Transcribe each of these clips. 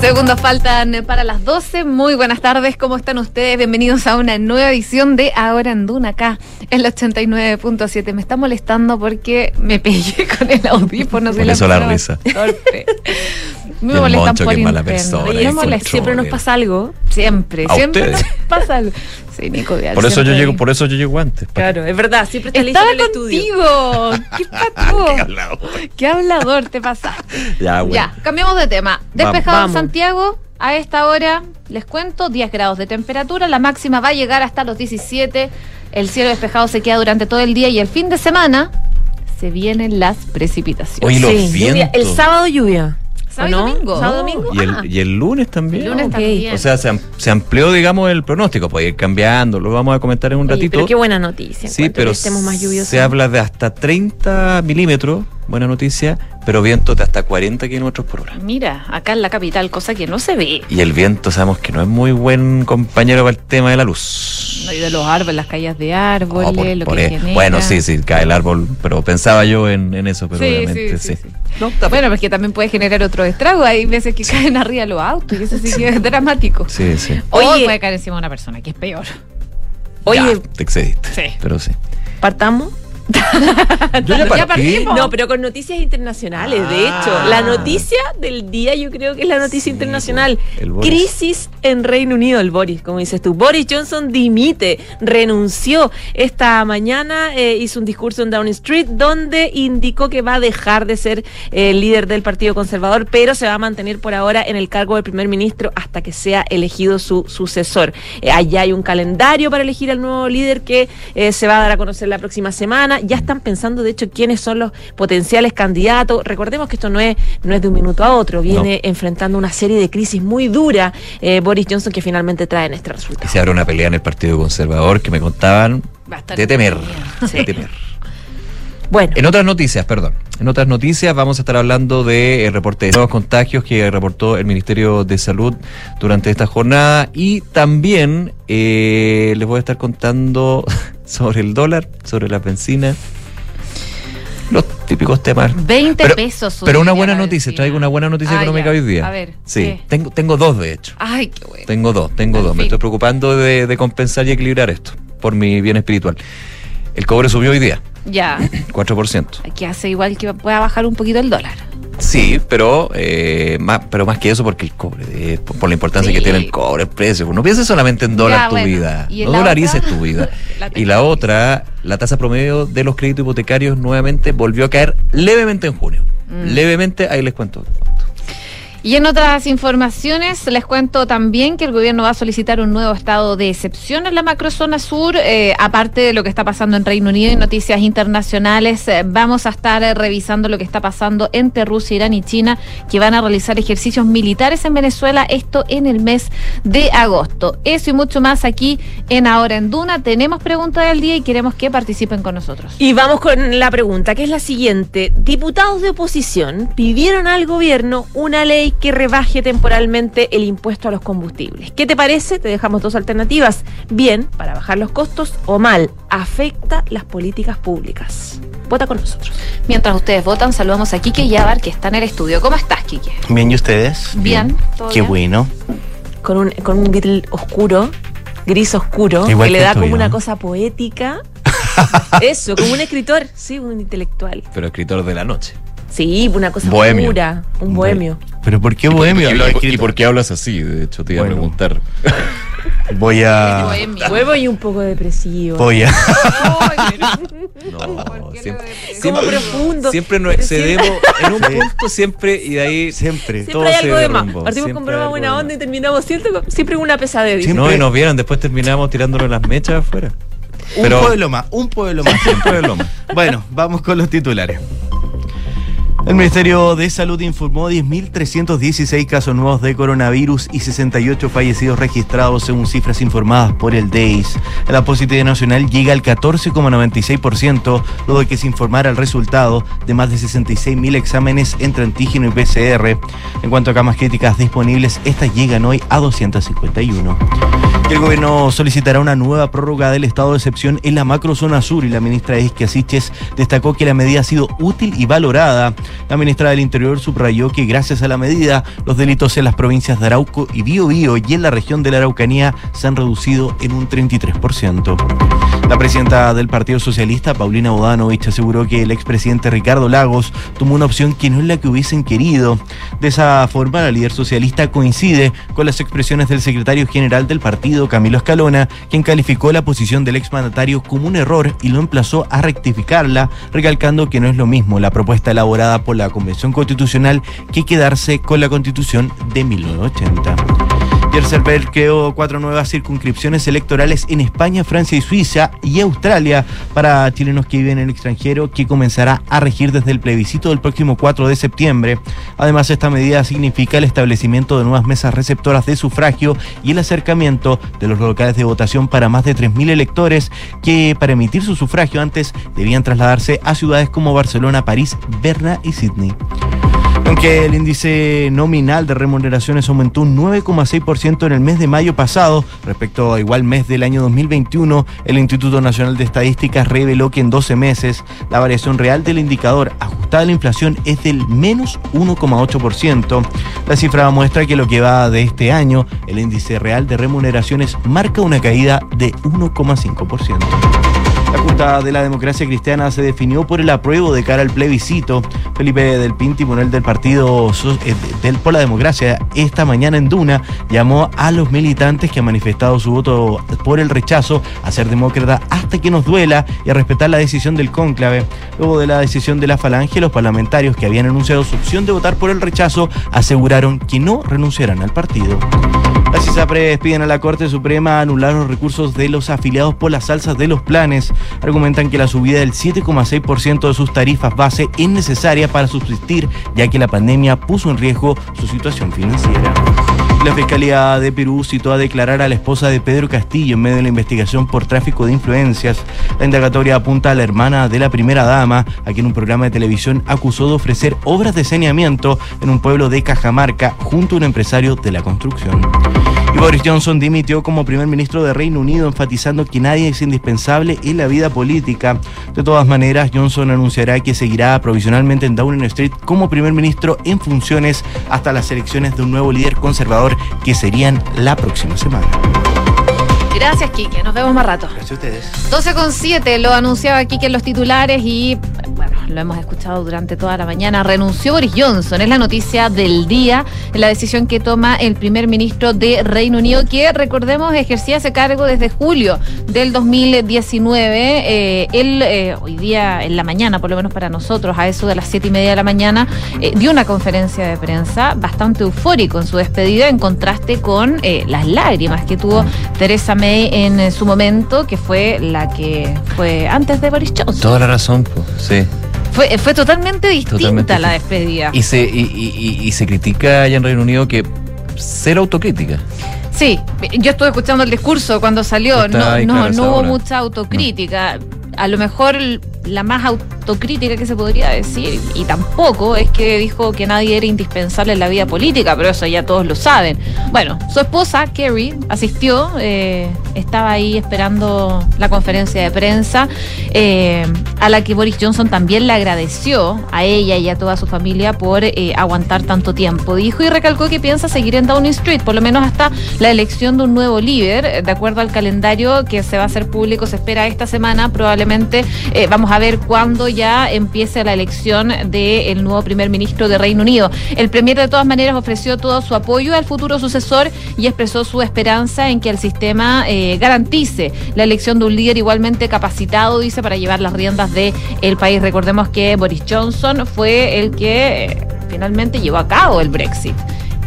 Segundos faltan para las 12. Muy buenas tardes, ¿cómo están ustedes? Bienvenidos a una nueva edición de Ahora en Duna, acá en el 89.7. Me está molestando porque me pegué con el audífono. Por eso la risa. Me molestan por interno. Oye, siempre nos pasa algo. Siempre, siempre nos pasa algo. Sí, Nico Vial, Por eso yo llego, por eso yo llego antes. Claro, es verdad, siempre está Estaba listo en el contigo. ¿Qué pasó? Qué hablador. Qué hablador te pasaste. Ya, bueno. Ya, cambiamos de tema. Despejado Vamos. en Santiago, a esta hora, les cuento, 10 grados de temperatura, la máxima va a llegar hasta los 17. El cielo despejado se queda durante todo el día y el fin de semana se vienen las precipitaciones. Oye, los Sí, lluvia. El sábado lluvia. ¿Sábado y ¿O no? domingo? ¿Sábado No. domingo? Y el, Ah. y el lunes también. El lunes ok. también. O sea, se, am- se amplió, digamos, el pronóstico. Puede ir cambiando, lo vamos a comentar en un Oye, ratito. pero qué buena noticia. Sí, pero más se habla de hasta 30 milímetros, buena noticia, pero vientos de hasta 40 kilómetros por hora. Mira, acá en la capital, cosa que no se ve. Y el viento sabemos que no es muy buen compañero para el tema de la luz. No, y de los árboles, las caídas de árboles, Oh, por- lo por que genera. Bueno, sí, sí, cae el árbol, pero pensaba yo en, en eso, pero Sí, obviamente sí, sí. sí, sí. No, Bueno, porque también puede generar otro estrago. Hay veces que caen arriba los autos y eso sí que es dramático. Sí, sí. Oye, Oye. puede caer encima de una persona, que es peor. Oye, Ya, te excediste. Sí. Pero sí. partamos. Yo ya Ya partí. partimos. No, pero con noticias internacionales. De Ah. hecho, la noticia del día yo creo que es la noticia Sí, internacional. Crisis en Reino Unido, el Boris, como dices tú. Boris Johnson dimite, renunció. Esta mañana eh, hizo un discurso en Downing Street donde indicó que va a dejar de ser eh, el líder del Partido Conservador, pero se va a mantener por ahora en el cargo de primer ministro hasta que sea elegido su sucesor. Eh, allá hay un calendario para elegir al nuevo líder que eh, se va a dar a conocer la próxima semana. Ya están pensando, de hecho, quiénes son los potenciales candidatos. Recordemos que esto no es, no es de un minuto a otro, viene enfrentando una serie de crisis muy duras eh, Boris Johnson que finalmente traen este Y resultado. se abre una pelea en el Partido Conservador que me contaban Va a estar de temer. entretenida. De temer. Bueno, En otras noticias, perdón. En otras noticias vamos a estar hablando de el reporte de nuevos contagios que reportó el Ministerio de Salud durante esta jornada y también eh, les voy a estar contando sobre el dólar, sobre la benzina, los típicos temas. 20 Pero- pesos. Pero una buena noticia, traigo una buena noticia Ah, económica ya. hoy día. A ver. Sí, ¿qué? tengo, tengo dos de hecho. Ay, qué bueno. Tengo dos, tengo Al dos. Me estoy preocupando de, de compensar y equilibrar esto por mi bien espiritual. El cobre subió hoy día, Ya. 4%. Que hace igual que pueda bajar un poquito el dólar. Sí, pero, eh, más, pero más que eso porque el cobre, eh, por, por la importancia Sí. que tiene el cobre, el precio. No pienses solamente en dólar Ya, tu bueno. vida, ¿Y no la dolarices tu vida. La y tengo. la otra, la tasa promedio de los créditos hipotecarios nuevamente volvió a caer levemente en junio. Mm. Levemente, ahí les cuento. Y en otras informaciones les cuento también que el gobierno va a solicitar un nuevo estado de excepción en la macrozona sur, eh, aparte de lo que está pasando en Reino Unido y noticias internacionales, eh, vamos a estar eh, revisando lo que está pasando entre Rusia, Irán y China, que van a realizar ejercicios militares en Venezuela, esto en el mes de agosto. Eso y mucho más aquí en Ahora en Duna. Tenemos pregunta del día y queremos que participen con nosotros. y vamos con la pregunta, que es la siguiente. Diputados de oposición pidieron al gobierno una ley que rebaje temporalmente el impuesto a los combustibles. ¿Qué te parece? Te dejamos dos alternativas. Bien, para bajar los costos, o mal, afecta las políticas públicas. Vota con nosotros. Mientras ustedes votan, saludamos a Quique Yabar, que está en el estudio. ¿Cómo estás, Quique? Bien, ¿y ustedes? Bien, todo Qué bien. bueno. Con un, con un gris oscuro, gris oscuro, Igual que le da como una cosa poética. Eso, como un escritor, sí, un intelectual. Pero escritor de la noche. Sí, una cosa Bohemio. pura, un bohemio. ¿Pero por qué bohemio? ¿Y, Lo he y- y por qué hablas así? De hecho, te iba Bueno. a preguntar. Voy a... Huevo y un poco depresivo. Voy a... No, ¿Por qué siempre, Como profundo. Siempre nos excedemos en un Sí. punto siempre y de ahí Siempre. Siempre todo hay se algo de más. Partimos Siempre con broma buena onda y terminamos siempre, con- siempre con una pesadez. Siempre- No, y nos vieron, después terminamos tirándolo las mechas afuera. Un Pero- pueblo más, un pueblo más. Siempre es lo más. Bueno, vamos con los titulares. El Ministerio de Salud informó 10.316 casos nuevos de coronavirus y 68 fallecidos registrados según cifras informadas por el DEIS. La positividad nacional llega al 14,96%, luego de que se informara el resultado de más de 66.000 exámenes entre antígeno y PCR. En cuanto a camas críticas disponibles, estas llegan hoy a 251. El gobierno solicitará una nueva prórroga del estado de excepción en la macrozona sur y la ministra Isquia Siches destacó que la medida ha sido útil y valorada. La ministra del Interior subrayó que gracias a la medida, los delitos en las provincias de Arauco y Biobío y en la región de la Araucanía se han reducido en un 33%. La presidenta del Partido Socialista, Paulina Bodanovich, aseguró que el expresidente Ricardo Lagos tomó una opción que no es la que hubiesen querido. De esa forma, la líder socialista coincide con las expresiones del secretario general del partido, Camilo Escalona, quien calificó la posición del exmandatario como un error y lo emplazó a rectificarla, recalcando que no es lo mismo la propuesta elaborada por la Convención Constitucional que quedarse con la Constitución de 1980. Yerserberg creó cuatro nuevas circunscripciones electorales en España, Francia y Suiza y Australia para chilenos que viven en el extranjero que comenzará a regir desde el plebiscito del próximo 4 de septiembre. Además, esta medida significa el establecimiento de nuevas mesas receptoras de sufragio y el acercamiento de los locales de votación para más de 3.000 electores que para emitir su sufragio antes debían trasladarse a ciudades como Barcelona, París, Berna y Sydney. Aunque el índice nominal de remuneraciones aumentó un 9,6% en el mes de mayo pasado, respecto a igual mes del año 2021, el Instituto Nacional de Estadísticas reveló que en 12 meses la variación real del indicador ajustada a la inflación es del menos 1,8%. La cifra muestra que lo que va de este año, el índice real de remuneraciones marca una caída de 1,5%. La Junta de la Democracia Cristiana se definió por el apruebo de cara al plebiscito. Felipe del Pin, timonel del partido eh, del por la democracia, esta mañana en Duna llamó a los militantes que han manifestado su voto por el rechazo a ser demócrata hasta que nos duela y a respetar la decisión del cónclave. Luego de la decisión de la falange, los parlamentarios que habían anunciado su opción de votar por el rechazo aseguraron que no renunciarán al partido. Las ISAPRES piden a la Corte Suprema anular los recursos de los afiliados por las alzas de los planes. Argumentan que la subida del 7,6% de sus tarifas base es necesaria para subsistir, ya que la pandemia puso en riesgo su situación financiera. La Fiscalía de Perú citó a declarar a la esposa de Pedro Castillo en medio de la investigación por tráfico de influencias. La indagatoria apunta a la hermana de la primera dama, a quien un programa de televisión acusó de ofrecer obras de saneamiento en un pueblo de Cajamarca junto a un empresario de la construcción. Y Boris Johnson dimitió como primer ministro de Reino Unido, enfatizando que nadie es indispensable en la vida política. De todas maneras, Johnson anunciará que seguirá provisionalmente en Downing Street como primer ministro en funciones hasta las elecciones de un nuevo líder conservador que serían la próxima semana. Gracias, Quique. Nos vemos más rato. Gracias a ustedes. 12 con 7, lo anunciaba Quique en los titulares y, bueno, lo hemos escuchado durante toda la mañana. Renunció Boris Johnson, es la noticia del día, la decisión que toma el primer ministro de Reino Unido, que recordemos ejercía ese cargo desde julio del 2019. Eh, él, eh, hoy día, en la mañana, por lo menos para nosotros, a eso de las 7 y media de la mañana, eh, dio una conferencia de prensa bastante eufórico en su despedida, en contraste con eh, las lágrimas que tuvo Teresa May en eh, su momento, que fue la que fue antes de Boris Johnson. Toda la razón, pues, sí. Fue, fue totalmente distinta Totalmente la despedida. Y se, y, y- y- y se critica allá en Reino Unido que cero autocrítica. Sí, yo estuve escuchando el discurso cuando salió, Está no, no, no hubo mucha autocrítica. A lo mejor la más autocrítica que se podría decir, y tampoco es que dijo que nadie era indispensable en la vida política, pero eso ya todos lo saben. Bueno, su esposa, Kerry, asistió, eh, estaba ahí esperando la conferencia de prensa, eh, a la que Boris Johnson también le agradeció a ella y a toda su familia por eh, aguantar tanto tiempo. Dijo y recalcó que piensa seguir en Downing Street, por lo menos hasta la elección de un nuevo líder. De acuerdo al calendario que se va a hacer público, se espera esta semana, probablemente vamos a ver cuándo ya empiece la elección del nuevo primer ministro de Reino Unido. El premier de todas maneras ofreció todo su apoyo al futuro sucesor y expresó su esperanza en que el sistema eh, garantice la elección de un líder igualmente capacitado, dice, para llevar las riendas del el país. Recordemos que Boris Johnson fue el que eh, finalmente llevó a cabo el Brexit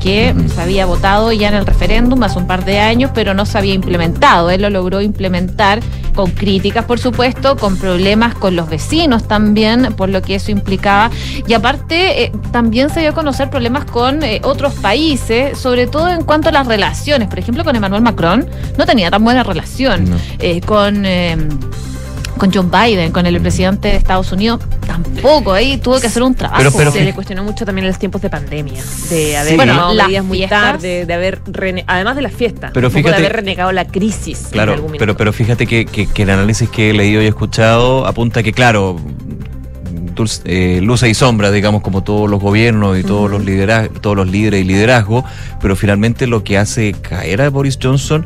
que se había votado ya en el referéndum hace un par de años, pero no se había implementado. Él lo logró implementar con críticas, por supuesto, con problemas con los vecinos también, por lo que eso implicaba. Y aparte, eh, también se dio a conocer problemas con eh, otros países, sobre todo en cuanto a las relaciones. Por ejemplo, con Emmanuel Macron no tenía tan buena relación. No. Eh, con... con John Biden, con el presidente de Estados Unidos, tampoco. Ahí tuvo que hacer un trabajo. Pero- pero se le cuestionó mucho también en los tiempos de pandemia, de haber Sí. Bueno, medidas muy tarde, de haber rene- además de las fiestas, Pero un poco fíjate- de haber renegado la crisis. en Claro, algún pero, pero fíjate que, que- que el análisis que he leído y escuchado apunta que, claro, dulce- eh, luces y sombras, digamos, como todos los gobiernos y todos, los lidera- todos los líderes y liderazgo, pero finalmente lo que hace caer a Boris Johnson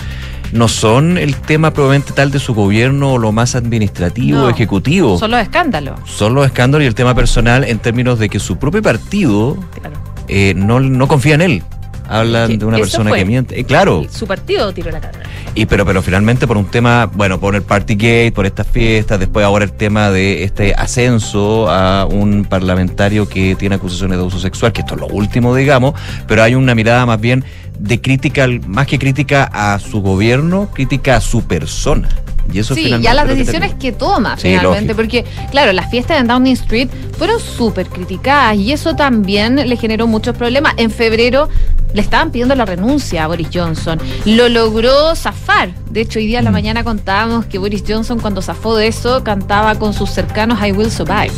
no son el tema probablemente tal de su gobierno o lo más administrativo, No, ejecutivo. Son los escándalos. Son los escándalos y el tema personal en términos de que su propio partido Claro. eh, no, no confía en él. Hablan Que de una persona fue. que miente. Eh, claro. Y su partido tiró la cadena. Y pero, pero finalmente por un tema, bueno, por el Partygate, por estas fiestas, después ahora el tema de este ascenso a un parlamentario que tiene acusaciones de abuso sexual, que esto es lo último, digamos, pero hay una mirada más bien de crítica, más que crítica a su gobierno, crítica a su persona. Y eso Sí, ya las que decisiones que toma Sí, finalmente, lógico. porque claro, las fiestas en Downing Street fueron súper criticadas y eso también le generó muchos problemas. En febrero le estaban pidiendo la renuncia a Boris Johnson. Lo logró zafar. De hecho, hoy día en la Mm. mañana contábamos que Boris Johnson cuando zafó de eso cantaba con sus cercanos I Will Survive.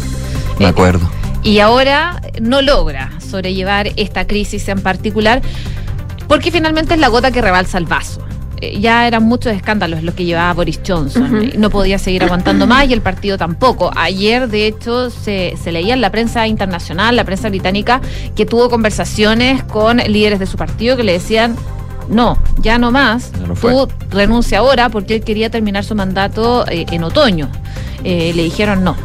Me Eh, acuerdo. y ahora no logra sobrellevar esta crisis en particular porque finalmente es la gota que rebalsa el vaso. Eh, Ya eran muchos escándalos los que llevaba Boris Johnson. No podía seguir aguantando más y el partido tampoco. Ayer, de hecho, se, se leía en la prensa internacional, la prensa británica, que tuvo conversaciones con líderes de su partido que le decían, no, ya no más, no tú renuncia ahora porque él quería terminar su mandato eh, en otoño. Eh, le dijeron no.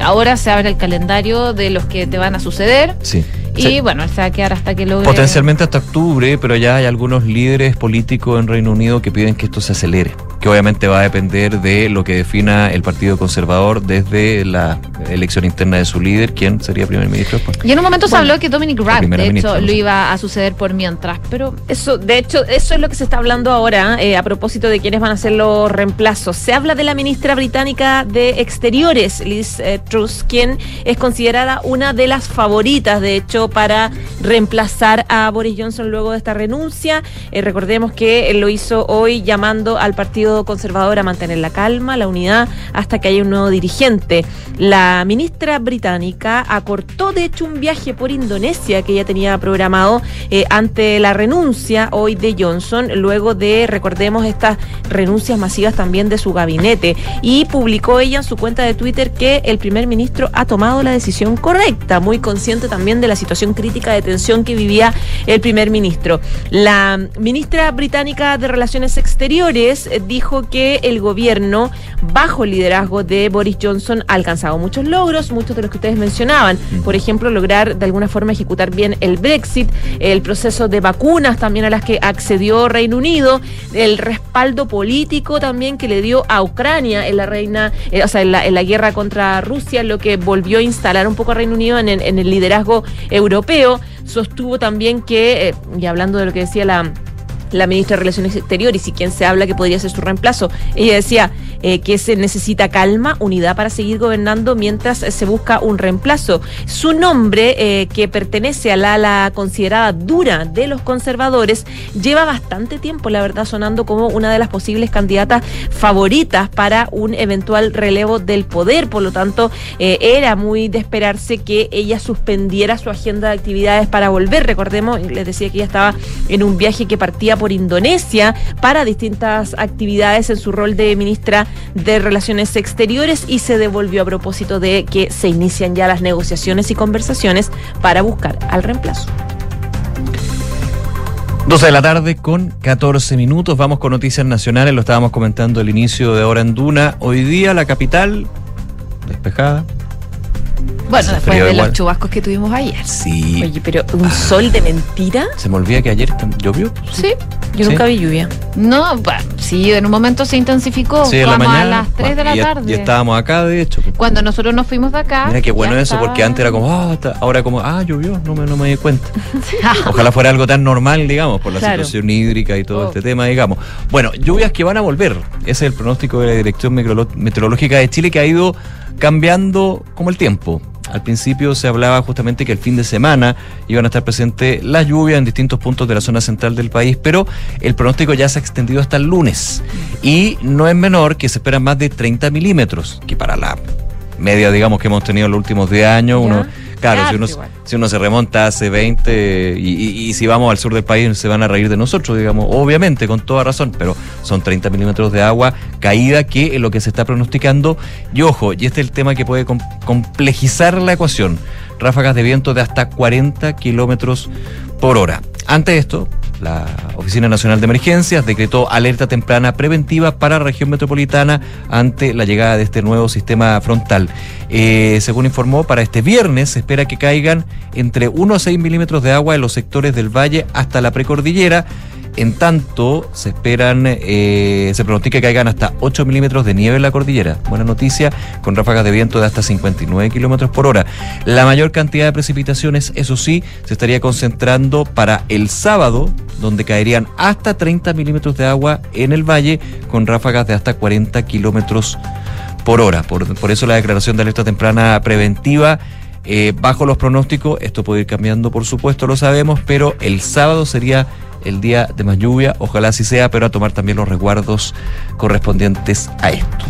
Ahora se abre el calendario de los que te van a suceder Sí. Y bueno, él se va a quedar hasta que logre. Potencialmente hasta octubre, pero ya hay algunos líderes políticos en Reino Unido que piden que esto se acelere, que obviamente va a depender de lo que defina el Partido Conservador desde la elección interna de su líder, quién sería primer ministro después. Y en un momento se habló que Dominic Raab, de hecho, ministra, lo iba a suceder por mientras, pero Eso, de hecho, eso es lo que se está hablando ahora eh, a propósito de quiénes van a ser los reemplazos. Se habla de la ministra británica de Exteriores, Liz eh, Truss, quien es considerada una de las favoritas, de hecho, para reemplazar a Boris Johnson luego de esta renuncia. Eh, recordemos que lo hizo hoy llamando al Partido Conservador a mantener la calma, la unidad, hasta que haya un nuevo dirigente. La ministra británica acortó, de hecho, un viaje por Indonesia que ella tenía programado eh, ante la renuncia hoy de Johnson, luego de, recordemos, estas renuncias masivas también de su gabinete. Y publicó ella en su cuenta de Twitter que el primer ministro ha tomado la decisión correcta, muy consciente también de la situación crítica de tensión que vivía el primer ministro. La ministra británica de Relaciones Exteriores eh, dijo que el gobierno, bajo el liderazgo de Boris Johnson, ha alcanzado muchos logros, muchos de los que ustedes mencionaban. Por ejemplo, lograr de alguna forma ejecutar bien el Brexit, el proceso de vacunas también a las que accedió Reino Unido, el respaldo político también que le dio a Ucrania en la reina, eh, o sea, en la, en la guerra contra Rusia, lo que volvió a instalar un poco a Reino Unido en, en el liderazgo europeo. Sostuvo también que, eh, y hablando de lo que decía la la ministra de Relaciones Exteriores y quien se habla que podría ser su reemplazo. Ella decía eh, que se necesita calma, unidad para seguir gobernando mientras se busca un reemplazo. Su nombre, eh, que pertenece a la ala considerada dura de los conservadores, lleva bastante tiempo, la verdad, sonando como una de las posibles candidatas favoritas para un eventual relevo del poder. Por lo tanto, eh, era muy de esperarse que ella suspendiera su agenda de actividades para volver. Recordemos, les decía que ella estaba en un viaje que partía por Indonesia para distintas actividades en su rol de ministra de Relaciones Exteriores y se devolvió a propósito de que se inician ya las negociaciones y conversaciones para buscar al reemplazo. 12 de la tarde con 14 minutos. Vamos con noticias nacionales. Lo estábamos comentando al inicio de Hora en Duna. Hoy día la capital despejada. Bueno, después frío de igual. los chubascos que tuvimos ayer. Sí. Oye, pero un sol de mentira. Se me olvida que ayer llovió. Sí, Yo ¿Sí? nunca vi lluvia. No, bueno, sí, en un momento se intensificó. Sí, en la mañana. a las 3 de la y- tarde. Y estábamos acá, de hecho. Cuando nosotros nos fuimos de acá. Mira qué bueno eso, estaba- porque antes era como, ah, está- ahora como, ah, llovió, no me, no me di cuenta. Ojalá fuera algo tan normal, digamos, por la Claro. situación hídrica y todo Oh. este tema, digamos. Bueno, lluvias que van a volver. Ese es el pronóstico de la Dirección Meteorológica de Chile que ha ido cambiando como el tiempo. Al principio se hablaba justamente que el fin de semana iban a estar presentes las lluvias en distintos puntos de la zona central del país, pero el pronóstico ya se ha extendido hasta el lunes. Y no es menor que se esperan más de 30 milímetros, que para la media, digamos, que hemos tenido en los últimos 10 años, uno, claro, si uno, si uno se remonta hace 20 y, y- y si vamos al sur del país se van a reír de nosotros, digamos, obviamente, con toda razón, pero son 30 milímetros de agua caída que es lo que se está pronosticando. Y ojo, y este es el tema que puede com- complejizar la ecuación, ráfagas de viento de hasta 40 kilómetros por hora. Ante esto, la Oficina Nacional de Emergencias decretó alerta temprana preventiva para la región metropolitana ante la llegada de este nuevo sistema frontal. Eh, según informó, para este viernes se espera que caigan entre 1 a 6 milímetros de agua en los sectores del valle hasta la precordillera. En tanto, se esperan, eh, se pronostica que caigan hasta 8 milímetros de nieve en la cordillera. Buena noticia, con ráfagas de viento de hasta 59 kilómetros por hora. La mayor cantidad de precipitaciones, eso sí, se estaría concentrando para el sábado, donde caerían hasta 30 milímetros de agua en el valle, con ráfagas de hasta 40 kilómetros por hora. Por, por eso la declaración de alerta temprana preventiva. Eh, bajo los pronósticos, esto puede ir cambiando, por supuesto, lo sabemos, pero el sábado sería el día de más lluvia, ojalá así sea, pero a tomar también los resguardos correspondientes a esto.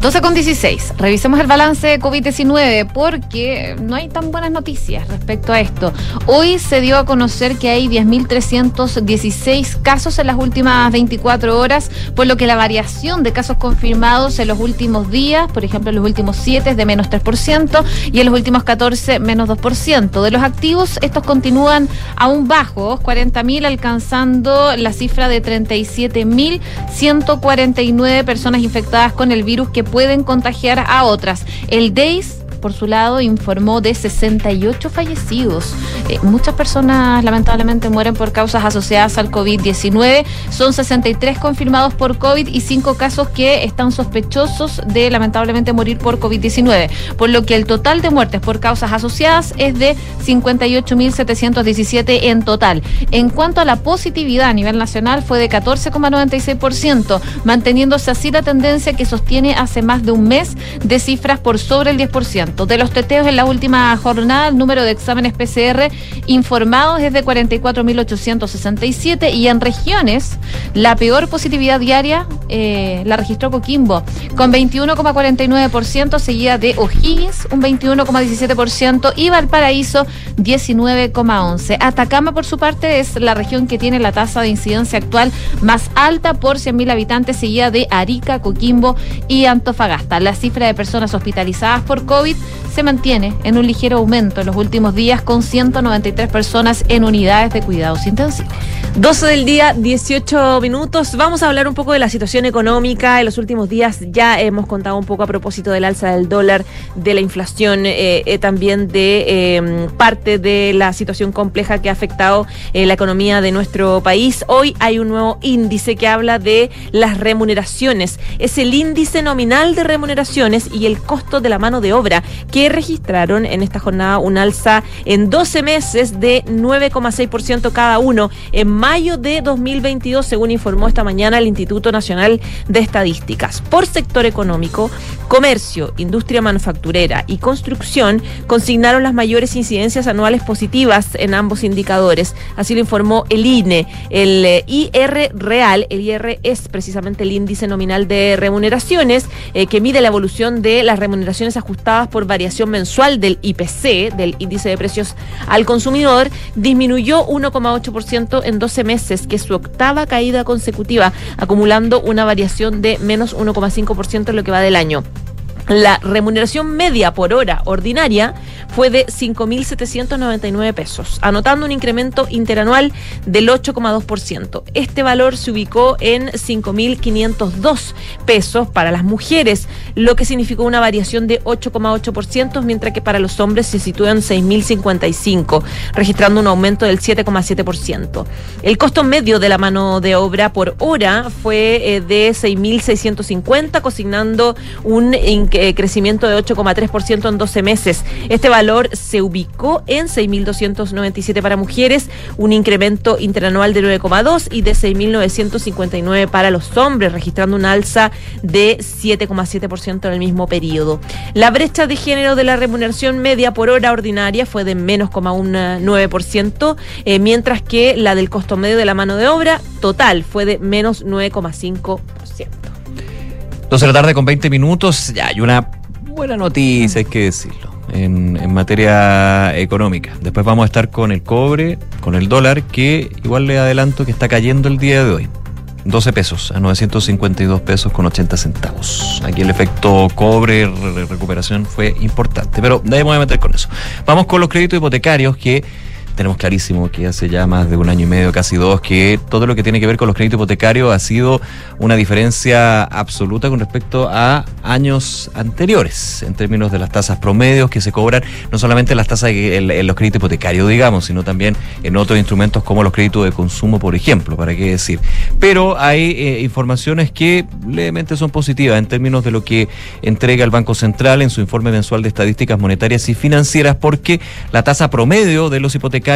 12 con 16. Revisemos el balance de COVID-19 porque no hay tan buenas noticias respecto a esto. Hoy se dio a conocer que hay 10.316 casos en las últimas 24 horas, por lo que la variación de casos confirmados en los últimos días, por ejemplo, en los últimos 7 es de menos 3% y en los últimos 14 menos 2%. De los activos, estos continúan aún bajos, 40.000 alcanzando la cifra de 37.149 personas infectadas con el virus que pueden contagiar a otras. El DEIS por su lado, informó de 68 fallecidos. Eh, muchas personas lamentablemente mueren por causas asociadas al COVID-19. Son 63 confirmados por COVID y 5 casos que están sospechosos de lamentablemente morir por COVID-19. Por lo que el total de muertes por causas asociadas es de 58.717 en total. En cuanto a la positividad a nivel nacional fue de 14,96%, manteniéndose así la tendencia que sostiene hace más de un mes de cifras por sobre el 10%. De los teteos en la última jornada, el número de exámenes PCR informados es de 44.867 y en regiones la peor positividad diaria eh, la registró Coquimbo con 21,49%, seguida de O'Higgins un 21,17% y Valparaíso 19,11%. Atacama por su parte es la región que tiene la tasa de incidencia actual más alta por 100.000 habitantes, seguida de Arica, Coquimbo y Antofagasta. La cifra de personas hospitalizadas por COVID se mantiene en un ligero aumento en los últimos días con 193 personas en unidades de cuidados intensivos. 12 del día, 18 minutos. Vamos a hablar un poco de la situación económica. En los últimos días ya hemos contado un poco a propósito del alza del dólar, de la inflación, eh, eh, también de eh, parte de la situación compleja que ha afectado eh, la economía de nuestro país. Hoy hay un nuevo índice que habla de las remuneraciones. Es el índice nominal de remuneraciones y el costo de la mano de obra que registraron en esta jornada un alza en 12 meses de 9,6% cada uno en mayo de 2022, según informó esta mañana el Instituto Nacional de Estadísticas. Por sector económico, comercio, industria manufacturera y construcción consignaron las mayores incidencias anuales positivas en ambos indicadores. Así lo informó el INE. El eh, IR real, el IR es precisamente el índice nominal de remuneraciones eh, que mide la evolución de las remuneraciones ajustadas por variación mensual del IPC, del índice de precios al consumidor, disminuyó 1,8% en 12 meses, que es su octava caída consecutiva, acumulando una variación de menos 1,5% en lo que va del año. La remuneración media por hora ordinaria fue de 5.799 pesos, anotando un incremento interanual del 8,2%. Este valor se ubicó en 5.502 pesos para las mujeres, lo que significó una variación de 8,8%, mientras que para los hombres se sitúa en 6.055, registrando un aumento del 7,7%. El costo medio de la mano de obra por hora fue eh, de 6.650, consignando un eh, crecimiento de 8,3% en 12 meses. Este valor se ubicó en 6.297 para mujeres, un incremento interanual de 9,2 y de 6.959 para los hombres, registrando una alza de 7,7% en el mismo periodo. La brecha de género de la remuneración media por hora ordinaria fue de menos 9%, eh, mientras que la del costo medio de la mano de obra total fue de menos 9,5%. 12 de la tarde con 20 minutos, ya hay una buena noticia, hay que decirlo, en, en, materia económica. Después vamos a estar con el cobre, con el dólar, que igual le adelanto que está cayendo el día de hoy. 12 pesos a 952 pesos con 80 centavos. Aquí el efecto cobre, recuperación fue importante, pero nadie me voy a meter con eso. Vamos con los créditos hipotecarios que tenemos clarísimo que hace ya más de un año y medio, casi dos, que todo lo que tiene que ver con los créditos hipotecarios ha sido una diferencia absoluta con respecto a años anteriores, en términos de las tasas promedios que se cobran, no solamente las tasas en, los créditos hipotecarios, digamos, sino también en otros instrumentos como los créditos de consumo, por ejemplo, para qué decir. Pero hay eh, informaciones que levemente son positivas en términos de lo que entrega el Banco Central en su informe mensual de estadísticas monetarias y financieras, porque la tasa promedio de los hipotecarios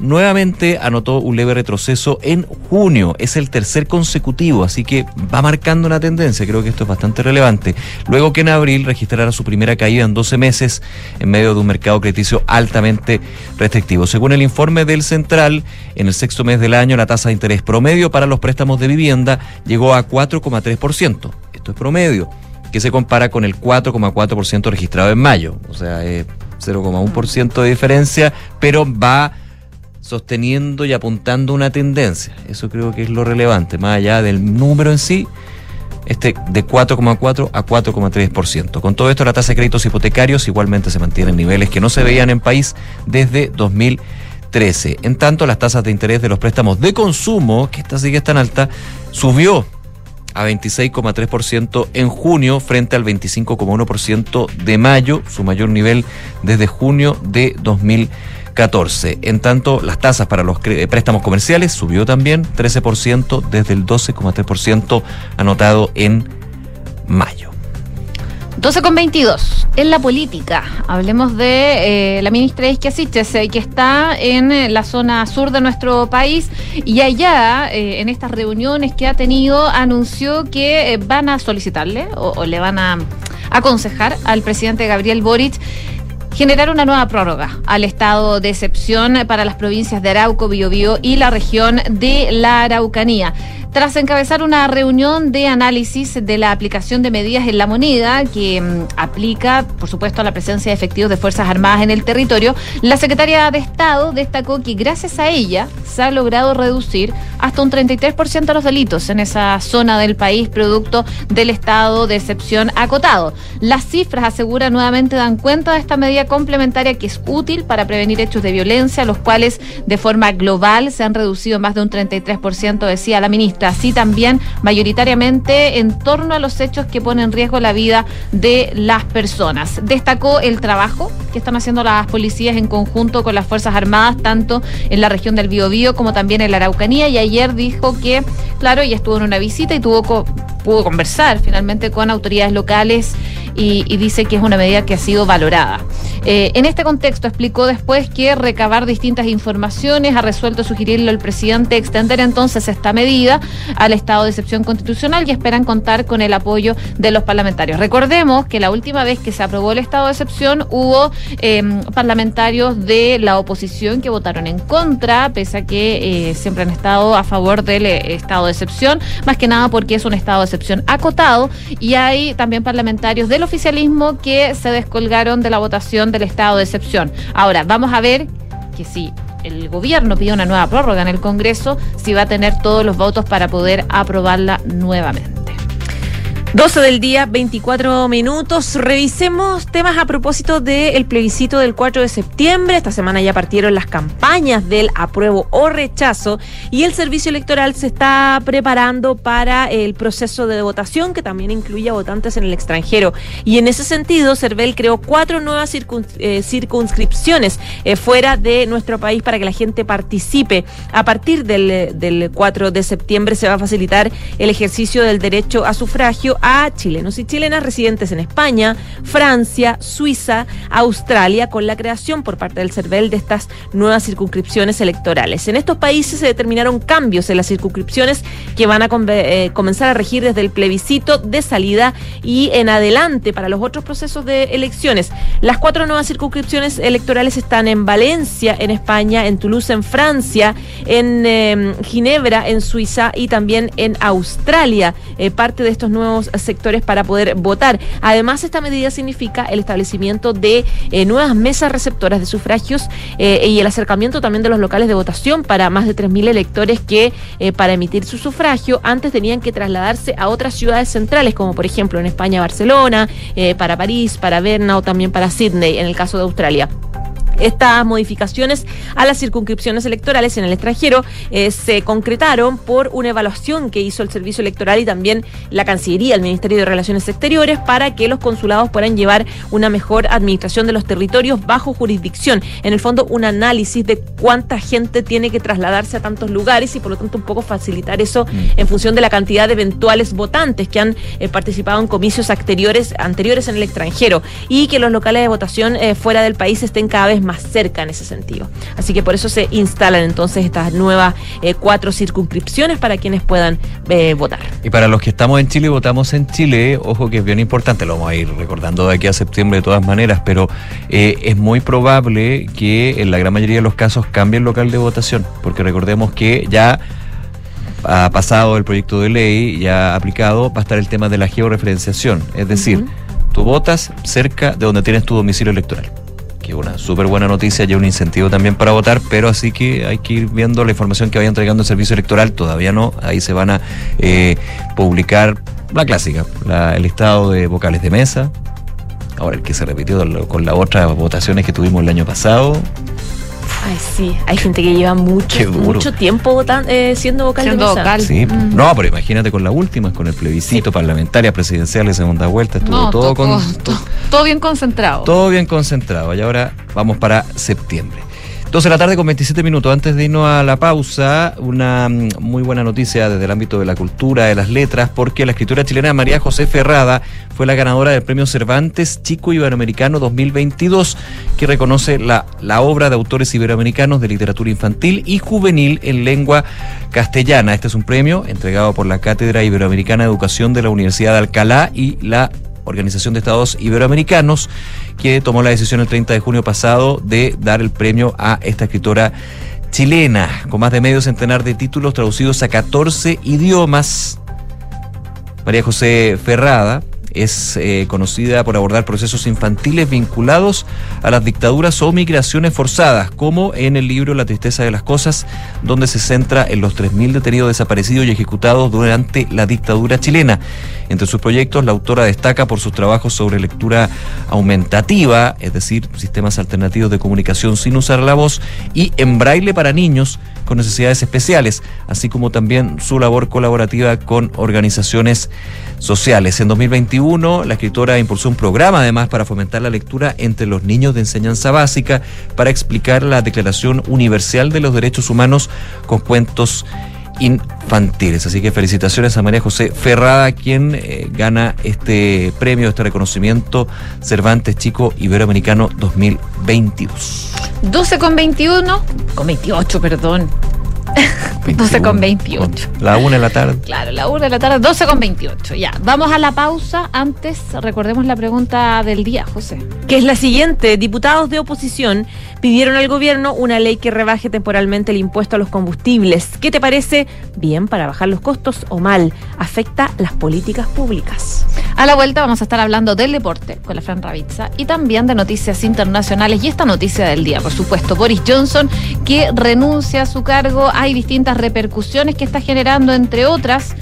nuevamente anotó un leve retroceso en junio. Es el tercer consecutivo, así que va marcando una tendencia. Creo que esto es bastante relevante. Luego que en abril registrara su primera caída en 12 meses en medio de un mercado crediticio altamente restrictivo. Según el informe del Central, en el sexto mes del año la tasa de interés promedio para los préstamos de vivienda llegó a 4,3%. Esto es promedio que se compara con el 4,4% registrado en mayo. O sea, eh, 0,1% de diferencia, pero va sosteniendo y apuntando una tendencia. Eso creo que es lo relevante, más allá del número en sí, este de 4,4 a 4,3%. Con todo esto, la tasa de créditos hipotecarios igualmente se mantiene en niveles que no se veían en país desde 2013. En tanto, las tasas de interés de los préstamos de consumo, que esta sigue tan alta, subió a 26,3% en junio frente al 25,1% de mayo, su mayor nivel desde junio de 2014. En tanto, las tasas para los préstamos comerciales subió también 13% desde el 12,3% anotado en mayo. 12 con 22. En la política, hablemos de eh, la ministra Isquia Siches, eh, que está en eh, la zona sur de nuestro país y allá, en estas reuniones que ha tenido, anunció que van a solicitarle o, le van a aconsejar al presidente Gabriel Boric generar una nueva prórroga al estado de excepción para las provincias de Arauco, Biobío y la región de la Araucanía tras encabezar una reunión de análisis de la aplicación de medidas en la moneda que mm, aplica, por supuesto, a la presencia de efectivos de Fuerzas Armadas en el territorio, la secretaria de Estado destacó que gracias a ella se ha logrado reducir hasta un 33% los delitos en esa zona del país producto del estado de excepción acotado. Las cifras, asegura nuevamente, dan cuenta de esta medida complementaria que es útil para prevenir hechos de violencia, los cuales de forma global se han reducido más de un 33%, decía la ministra así también mayoritariamente en torno a los hechos que ponen en riesgo la vida de las personas. Destacó el trabajo que están haciendo las policías en conjunto con las Fuerzas Armadas, tanto en la región del Biobío como también en la Araucanía, y ayer dijo que, claro, ella estuvo en una visita y tuvo pudo conversar finalmente con autoridades locales y, dice que es una medida que ha sido valorada. Eh, en este contexto explicó después que recabar distintas informaciones ha resuelto sugerirle al presidente extender entonces esta medida al estado de excepción constitucional y esperan contar con el apoyo de los parlamentarios. Recordemos que la última vez que se aprobó el estado de excepción hubo em, parlamentarios de la oposición que votaron en contra, pese a que eh, siempre han estado a favor del eh, estado de excepción, más que nada porque es un estado de excepción acotado y hay también parlamentarios del oficialismo que se descolgaron de la votación del estado de excepción. Ahora, vamos a ver que si el gobierno pide una nueva prórroga en el Congreso, si va a tener todos los votos para poder aprobarla nuevamente. 12 del día, 24 minutos. Revisemos temas a propósito del plebiscito del 4 de septiembre. Esta semana ya partieron las campañas del apruebo o rechazo y el servicio electoral se está preparando para el proceso de votación que también incluye a votantes en el extranjero. Y en ese sentido, CERVEL creó cuatro nuevas eh, circunscripciones eh, fuera de nuestro país para que la gente participe. A partir del 4 de septiembre se va a facilitar el ejercicio del derecho a sufragio a chilenos y chilenas residentes en España, Francia, Suiza, Australia, con la creación por parte del CERVEL de estas nuevas circunscripciones electorales. En estos países se determinaron cambios en las circunscripciones que van a eh, comenzar a regir desde el plebiscito de salida y en adelante para los otros procesos de elecciones. Las cuatro nuevas circunscripciones electorales están en Valencia, en España, en Toulouse, en Francia, en eh, Ginebra, en Suiza y también en Australia, eh, parte de estos nuevos sectores para poder votar. Además, esta medida significa el establecimiento de eh, nuevas mesas receptoras de sufragios eh, y el acercamiento también de los locales de votación para más de 3.000 electores que eh, para emitir su sufragio antes tenían que trasladarse a otras ciudades centrales, como por ejemplo en España Barcelona, para París, para Berna o también para Sydney, en el caso de Australia. Estas modificaciones a las circunscripciones electorales en el extranjero eh, se concretaron por una evaluación que hizo el Servicio Electoral y también la Cancillería, el Ministerio de Relaciones Exteriores, para que los consulados puedan llevar una mejor administración de los territorios bajo jurisdicción. En el fondo, un análisis de cuánta gente tiene que trasladarse a tantos lugares y por lo tanto un poco facilitar eso en función de la cantidad de eventuales votantes que han eh, participado en comicios anteriores, anteriores en el extranjero y que los locales de votación eh, fuera del país estén cada vez más cerca en ese sentido. Así que por eso se instalan entonces estas nuevas eh, cuatro circunscripciones para quienes puedan eh, votar. Y para los que estamos en Chile y votamos en Chile, ojo que es bien importante, lo vamos a ir recordando de aquí a septiembre de todas maneras, pero eh, es muy probable que en la gran mayoría de los casos cambie el local de votación, porque recordemos que ya ha pasado el proyecto de ley, ya aplicado, va a estar el tema de la georreferenciación, es decir, tú votas cerca de donde tienes tu domicilio electoral. Que una súper buena noticia y un incentivo también para votar, pero así que hay que ir viendo la información que vaya entregando el servicio electoral, todavía no, ahí se van a eh, publicar la clásica, el listado de vocales de mesa, ahora el que se repitió con las otras votaciones que tuvimos el año pasado, Ay, sí, hay gente que lleva mucho, mucho tiempo votan- eh, siendo vocal Siendo de mesa. vocal. sí, Mm. no, pero imagínate con la última, con el plebiscito parlamentaria, presidencial de segunda vuelta, estuvo No, todo tocó- con... to- todo bien concentrado. Todo bien concentrado. Y ahora vamos para septiembre. 12 de la tarde con 27 minutos. Antes de irnos a la pausa, una mm, muy buena noticia desde el ámbito de la cultura, de las letras, porque la escritora chilena María José Ferrada fue la ganadora del premio Cervantes Chico Iberoamericano 2022, que reconoce la, la obra de autores iberoamericanos de literatura infantil y juvenil en lengua castellana. Este es un premio entregado por la Cátedra Iberoamericana de Educación de la Universidad de Alcalá y la Organización de Estados Iberoamericanos, que tomó la decisión el 30 de junio pasado de dar el premio a esta escritora chilena, con más de medio centenar de títulos traducidos a 14 idiomas. María José Ferrada es eh, conocida por abordar procesos infantiles vinculados a las dictaduras o migraciones forzadas, como en el libro La tristeza de las cosas, donde se centra en los 3.000 detenidos desaparecidos y ejecutados durante la dictadura chilena. Entre sus proyectos, la autora destaca por sus trabajos sobre lectura aumentativa, es decir, sistemas alternativos de comunicación sin usar la voz, y en braille para niños con necesidades especiales, así como también su labor colaborativa con organizaciones sociales. En 2021, la escritora impulsó un programa además para fomentar la lectura entre los niños de enseñanza básica para explicar la Declaración Universal de los Derechos Humanos con cuentos infantiles. Así que felicitaciones a María José Ferrada, quien eh, gana este premio, este reconocimiento Cervantes Chico Iberoamericano 2022. 12 con 21, con 28, perdón. 12 con 28. La una de la tarde. Claro, la 1 de la tarde, 12 con 28. Ya, vamos a la pausa. Antes, recordemos la pregunta del día, José. que es la siguiente. Diputados de oposición pidieron al gobierno una ley que rebaje temporalmente el impuesto a los combustibles. ¿Qué te parece? ¿Bien para bajar los costos o mal? ¿Afecta las políticas públicas? A la vuelta vamos a estar hablando del deporte con la Fran Ravizza y también de noticias internacionales y esta noticia del día, por supuesto, Boris Johnson que renuncia a su cargo. Hay distintas repercusiones que está generando, entre otras,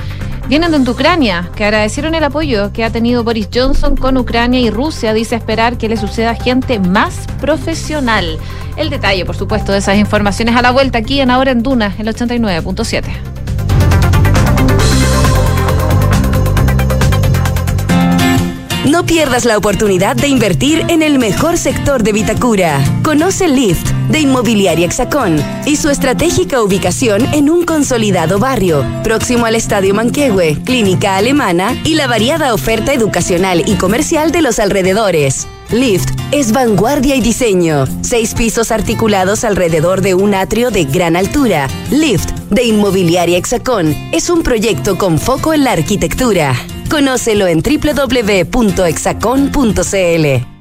vienen de Ucrania, que agradecieron el apoyo que ha tenido Boris Johnson con Ucrania y Rusia. Dice esperar que le suceda gente más profesional. El detalle, por supuesto, de esas informaciones a la vuelta aquí en Ahora en Duna, el 89.7. No pierdas la oportunidad de invertir en el mejor sector de Vitacura. Conoce Lift de Inmobiliaria Hexacón y su estratégica ubicación en un consolidado barrio, próximo al Estadio Manquehue, Clínica Alemana y la variada oferta educacional y comercial de los alrededores. Lift es vanguardia y diseño. Seis pisos articulados alrededor de un atrio de gran altura. Lift de Inmobiliaria Hexacón es un proyecto con foco en la arquitectura. Conócelo en www.exacon.cl.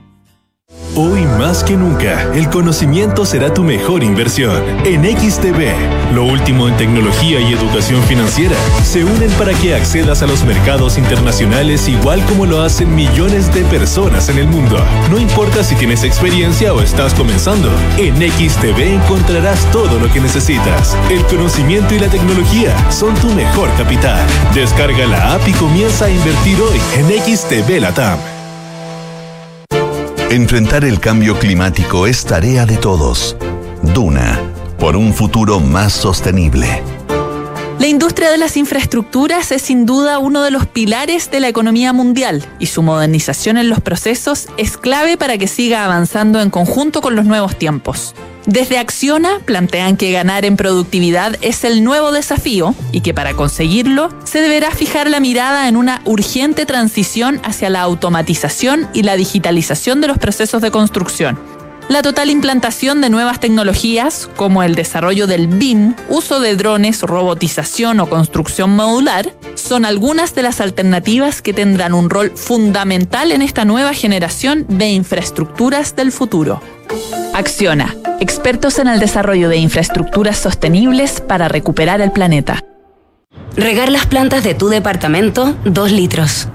Hoy más que nunca, el conocimiento será tu mejor inversión. En XTB, lo último en tecnología y educación financiera, se unen para que accedas a los mercados internacionales igual como lo hacen millones de personas en el mundo. No importa si tienes experiencia o estás comenzando, en XTB encontrarás todo lo que necesitas. El conocimiento y la tecnología son tu mejor capital. Descarga la app y comienza a invertir hoy en XTB Latam. Enfrentar el cambio climático es tarea de todos. Duna, por un futuro más sostenible. La industria de las infraestructuras es sin duda uno de los pilares de la economía mundial y su modernización en los procesos es clave para que siga avanzando en conjunto con los nuevos tiempos. Desde Acciona plantean que ganar en productividad es el nuevo desafío y que para conseguirlo se deberá fijar la mirada en una urgente transición hacia la automatización y la digitalización de los procesos de construcción. La total implantación de nuevas tecnologías, como el desarrollo del BIM, uso de drones, robotización o construcción modular, son algunas de las alternativas que tendrán un rol fundamental en esta nueva generación de infraestructuras del futuro. Acciona, expertos en el desarrollo de infraestructuras sostenibles para recuperar el planeta. Regar las plantas de tu departamento, 2 litros.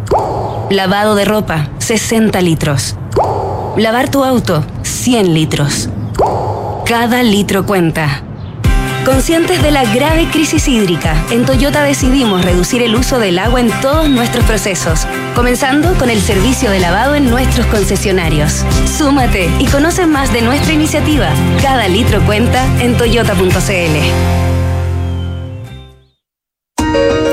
Lavado de ropa, 60 litros. Lavar tu auto, 100 litros. Cada litro cuenta. Conscientes de la grave crisis hídrica, en Toyota decidimos reducir el uso del agua en todos nuestros procesos, comenzando con el servicio de lavado en nuestros concesionarios. Súmate y conoce más de nuestra iniciativa. Cada litro cuenta en toyota.cl.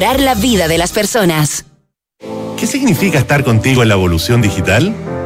la vida de las personas. ¿Qué significa estar contigo en la evolución digital?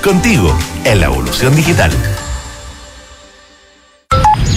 contigo en la evolución digital.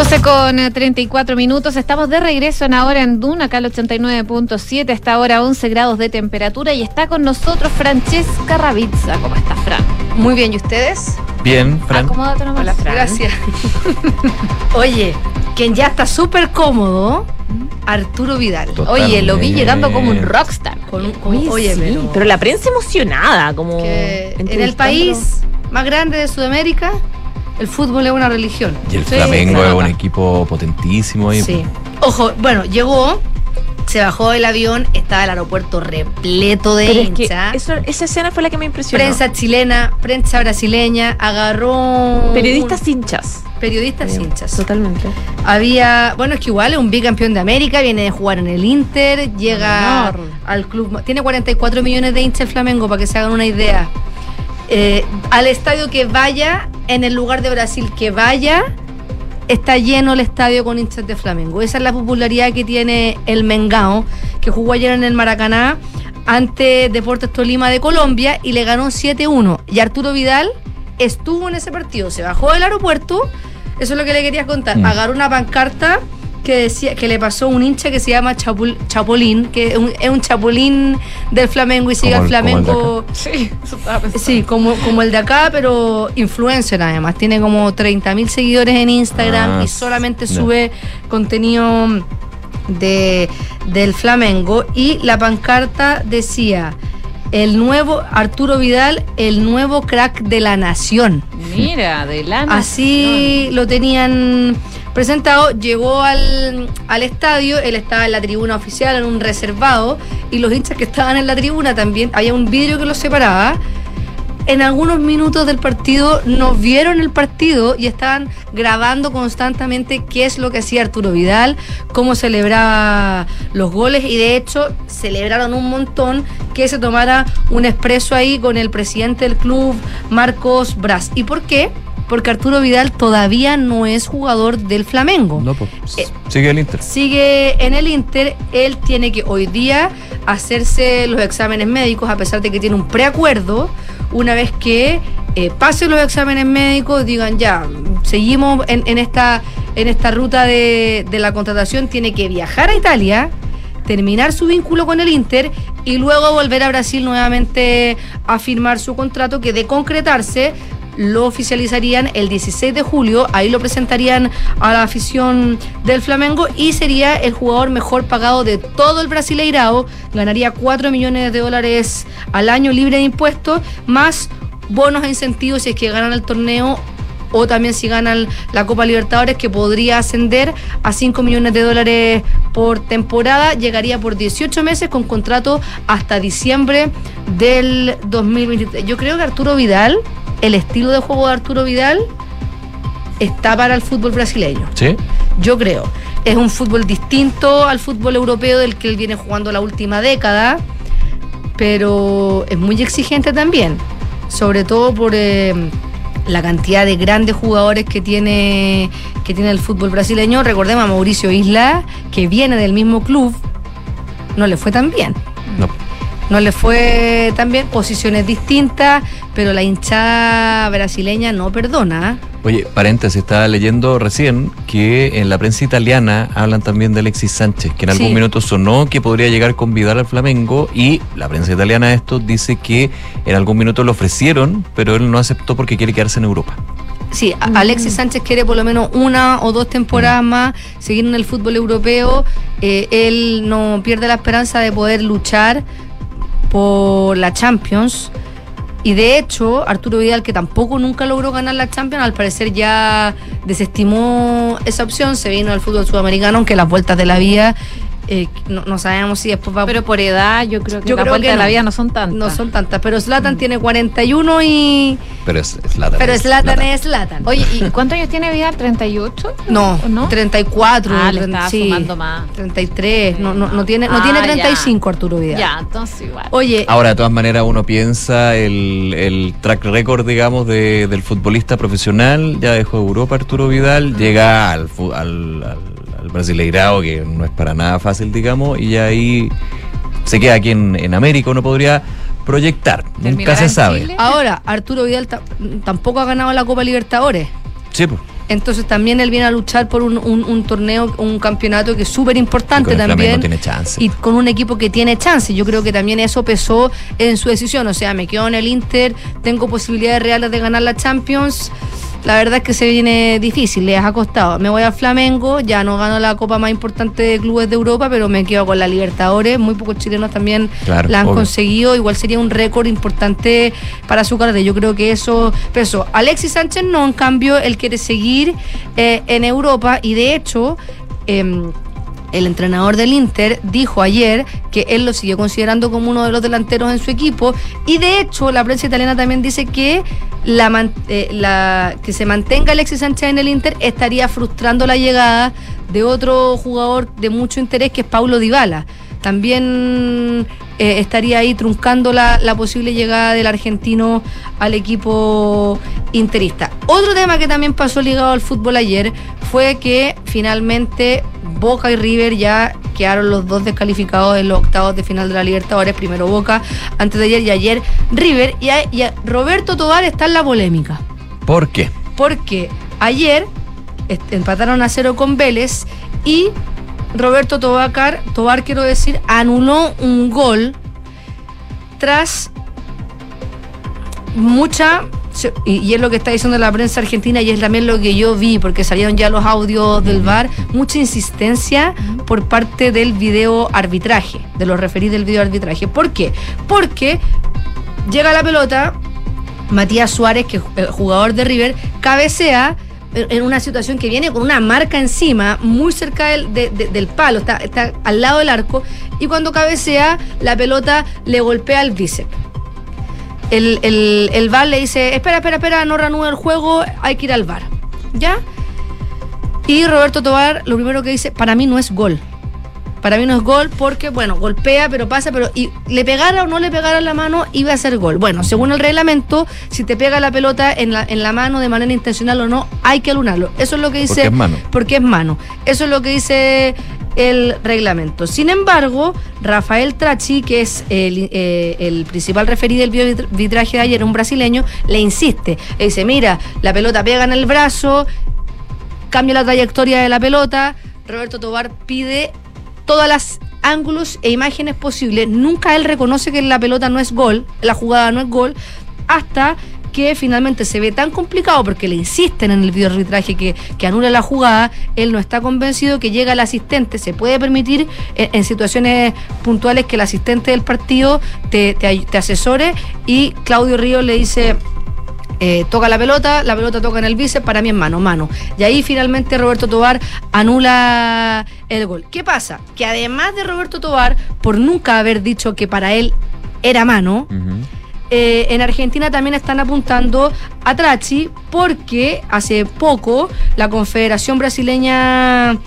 12 con eh, 34 minutos, estamos de regreso en ahora en Duna, acá al 89.7, está ahora 11 grados de temperatura y está con nosotros Francesca Ravizza. ¿Cómo está, Fran? Muy bien, ¿y ustedes? Bien, Fran. Acomódate nomás. Hola, Gracias. Oye, quien ya está súper cómodo, Arturo Vidal. Oye, lo vi Totalmente. llegando como un rockstar. Con un- con- Oye, oye, sí, pero, pero la prensa emocionada, como que en el país más grande de Sudamérica, el fútbol es una religión. Y el Sí, Flamengo es un equipo potentísimo. ahí. Sí. Ojo, bueno, llegó, se bajó del avión, estaba el aeropuerto repleto de Pero es que hinchas. eso- esa escena fue la que me impresionó. Prensa chilena, prensa brasileña, agarró. Periodistas un- hinchas. periodistas hinchas. Totalmente. Había, bueno, es que igual es un bicampeón de América, viene de jugar en el Inter, llega Honor. al club, tiene 44 millones de hinchas el Flamengo, para que se hagan una idea. Eh, al estadio que vaya, en el lugar de Brasil que vaya, está lleno el estadio con hinchas de Flamengo. Esa es la popularidad que tiene el Mengao, que jugó ayer en el Maracaná ante Deportes Tolima de Colombia y le ganó 7-1. Y Arturo Vidal estuvo en ese partido, se bajó del aeropuerto, eso es lo que le quería contar, Mm. agarró una pancarta que decía que le pasó a un hincha que se llama Chapul- Chapolín, que es un, es un chapulín del Flamengo y sigue al como Flamengo. Sí, eso. Sí, como, como el de acá, pero influencer además. Tiene como 30 mil seguidores en Instagram Ah, y solamente ya. sube contenido de, del Flamengo. Y la pancarta decía, el nuevo Arturo Vidal, el nuevo crack de la nación. Mira, de la Así lo tenían presentado, llegó al, al estadio, él estaba en la tribuna oficial, en un reservado, y los hinchas que estaban en la tribuna también, había un vidrio que los separaba. En algunos minutos del partido no vieron el partido y estaban grabando constantemente qué es lo que hacía Arturo Vidal, cómo celebraba los goles y de hecho celebraron un montón que se tomara un expreso ahí con el presidente del club, Marcos Braz. ¿Y por qué? Porque Arturo Vidal todavía no es jugador del Flamengo. No, pues. Eh, Sigue el Inter. Sigue en el Inter, él tiene que hoy día hacerse los exámenes médicos, a pesar de que tiene un preacuerdo. Una vez que eh, pase los exámenes médicos, digan ya, seguimos en, en esta, en esta ruta de, de la contratación, tiene que viajar a Italia, terminar su vínculo con el Inter y luego volver a Brasil nuevamente a firmar su contrato que de concretarse lo oficializarían el 16 de julio, ahí lo presentarían a la afición del Flamengo y sería el jugador mejor pagado de todo el Brasileirao, ganaría 4 millones de dólares al año libre de impuestos, más bonos e incentivos si es que ganan el torneo o también si ganan la Copa Libertadores que podría ascender a 5 millones de dólares por temporada, llegaría por 18 meses con contrato hasta diciembre del 2023. Yo creo que Arturo Vidal, el estilo de juego de Arturo Vidal está para el fútbol brasileño. ¿Sí? Yo creo. Es un fútbol distinto al fútbol europeo del que él viene jugando la última década, pero es muy exigente también, sobre todo por eh, la cantidad de grandes jugadores que tiene, que tiene el fútbol brasileño. Recordemos a Mauricio Isla, que viene del mismo club, no le fue tan bien. No. No le fue tan bien, posiciones distintas, pero la hinchada brasileña no perdona. ¿eh? Oye, paréntesis, estaba leyendo recién que en la prensa italiana hablan también de Alexis Sánchez, que en algún Sí. minuto sonó que podría llegar con Vidal al Flamengo y la prensa italiana esto dice que en algún minuto lo ofrecieron, pero él no aceptó porque quiere quedarse en Europa. Sí, a- Alexis Sánchez quiere por lo menos una o dos temporadas más seguir en el fútbol europeo. Eh, él no pierde la esperanza de poder luchar por la Champions. Y de hecho, Arturo Vidal, que tampoco nunca logró ganar la Champions, al parecer ya desestimó esa opción, se vino al fútbol sudamericano, aunque las vueltas de la vida, eh, no, no sabemos si después va Pero por edad, yo creo que Yo las creo que de la no. vida no son tantas. no son tantas. Pero Zlatan tiene 41 y... Pero es Zlatan. Pero Zlatan. es Zlatan. Oye, ¿y cuántos años tiene Vidal? ¿38? No, ¿O no? 34. Ah, le estaba sí, sumando más. 33. No, no, no tiene, no Ah, tiene ya. 35 Arturo Vidal. Ya, entonces igual. Oye, Ahora, de todas maneras, uno piensa el, el track record, digamos, de- del futbolista profesional. Ya dejó Europa Arturo Vidal, llega al, al, al Brasileirao, que no es para nada fácil, digamos, y ahí se queda aquí en, en América. Uno podría proyectar, nunca ¿Terminará se sabe. Chile? ahora, Arturo Vidal ta- tampoco ha ganado la Copa Libertadores. Sí, pues. Entonces también él viene a luchar por un, un- un torneo, un campeonato que es súper importante el también. Flamengo tiene chance. Y con un equipo que tiene chance. Yo creo que también eso pesó en su decisión. O sea, me quedo en el Inter, tengo posibilidades reales de ganar la Champions. La verdad es que se viene difícil, les ha costado. Me voy al Flamengo, ya no gano la copa más importante de clubes de Europa, pero me quedo con la Libertadores. Muy pocos chilenos también Claro, la han obvio. conseguido. Igual sería un récord importante para su carrera. Yo creo que eso pesó. Alexis Sánchez no, en cambio, él quiere seguir eh, en Europa y de hecho. em, el entrenador del Inter dijo ayer que él lo siguió considerando como uno de los delanteros en su equipo y de hecho la prensa italiana también dice que la, eh, que se mantenga Alexis Sánchez en el Inter estaría frustrando la llegada de otro jugador de mucho interés que es Paulo Dybala. También eh, estaría ahí truncando la, la posible llegada del argentino al equipo interista. Otro tema que también pasó ligado al fútbol ayer fue que finalmente Boca y River ya quedaron los dos descalificados en los octavos de final de la Libertadores. Primero Boca antes de ayer y ayer River. Y, a- y a- Roberto Tobar está en la polémica. ¿Por qué? Porque ayer empataron a cero con Vélez y Roberto Tobar, Tobar quiero decir, anuló un gol tras mucha y, y es lo que está diciendo la prensa argentina y es también lo que yo vi porque salieron ya los audios del VAR mucha insistencia por parte del video arbitraje de los referidos del video arbitraje. ¿por qué? porque llega la pelota Matías Suárez, que es el jugador de River, cabecea en una situación que viene con una marca encima, muy cerca del, de- de- del palo, está, está al lado del arco, y cuando cabecea, la pelota le golpea el bíceps. El, el, el le dice, espera, espera, espera, no reanuda el juego, hay que ir al VAR. ¿Ya? Y Roberto Tobar lo primero que dice, para mí no es gol. Para mí no es gol porque, bueno, golpea, pero pasa, pero y le pegara o no le pegara la mano, iba a ser gol. Bueno, según el reglamento, si te pega la pelota en la, en la mano de manera intencional o no, hay que alunarlo. Eso es lo que dice. Porque es mano. Porque es mano. Eso es lo que dice el reglamento. Sin embargo, Rafael Trachi, que es el, eh, el principal referido del arbitraje de ayer, un brasileño, le insiste. Le dice, mira, la pelota pega en el brazo, cambia la trayectoria de la pelota. Roberto Tobar pide todas las ángulos e imágenes posibles. Nunca él reconoce que la pelota no es gol, la jugada no es gol, hasta que finalmente se ve tan complicado porque le insisten en el video arbitraje que, que anula la jugada, él no está convencido que llega el asistente, se puede permitir en, en situaciones puntuales que el asistente del partido te, te asesore. Y Claudio Ríos le dice, eh, toca la pelota, la pelota toca en el bíceps, para mí es mano, mano. Y ahí finalmente Roberto Tobar anula el gol. ¿Qué pasa? Que además de Roberto Tobar, por nunca haber dicho que para él era mano, eh, en Argentina también están apuntando a Trachi porque hace poco la Confederación Brasileña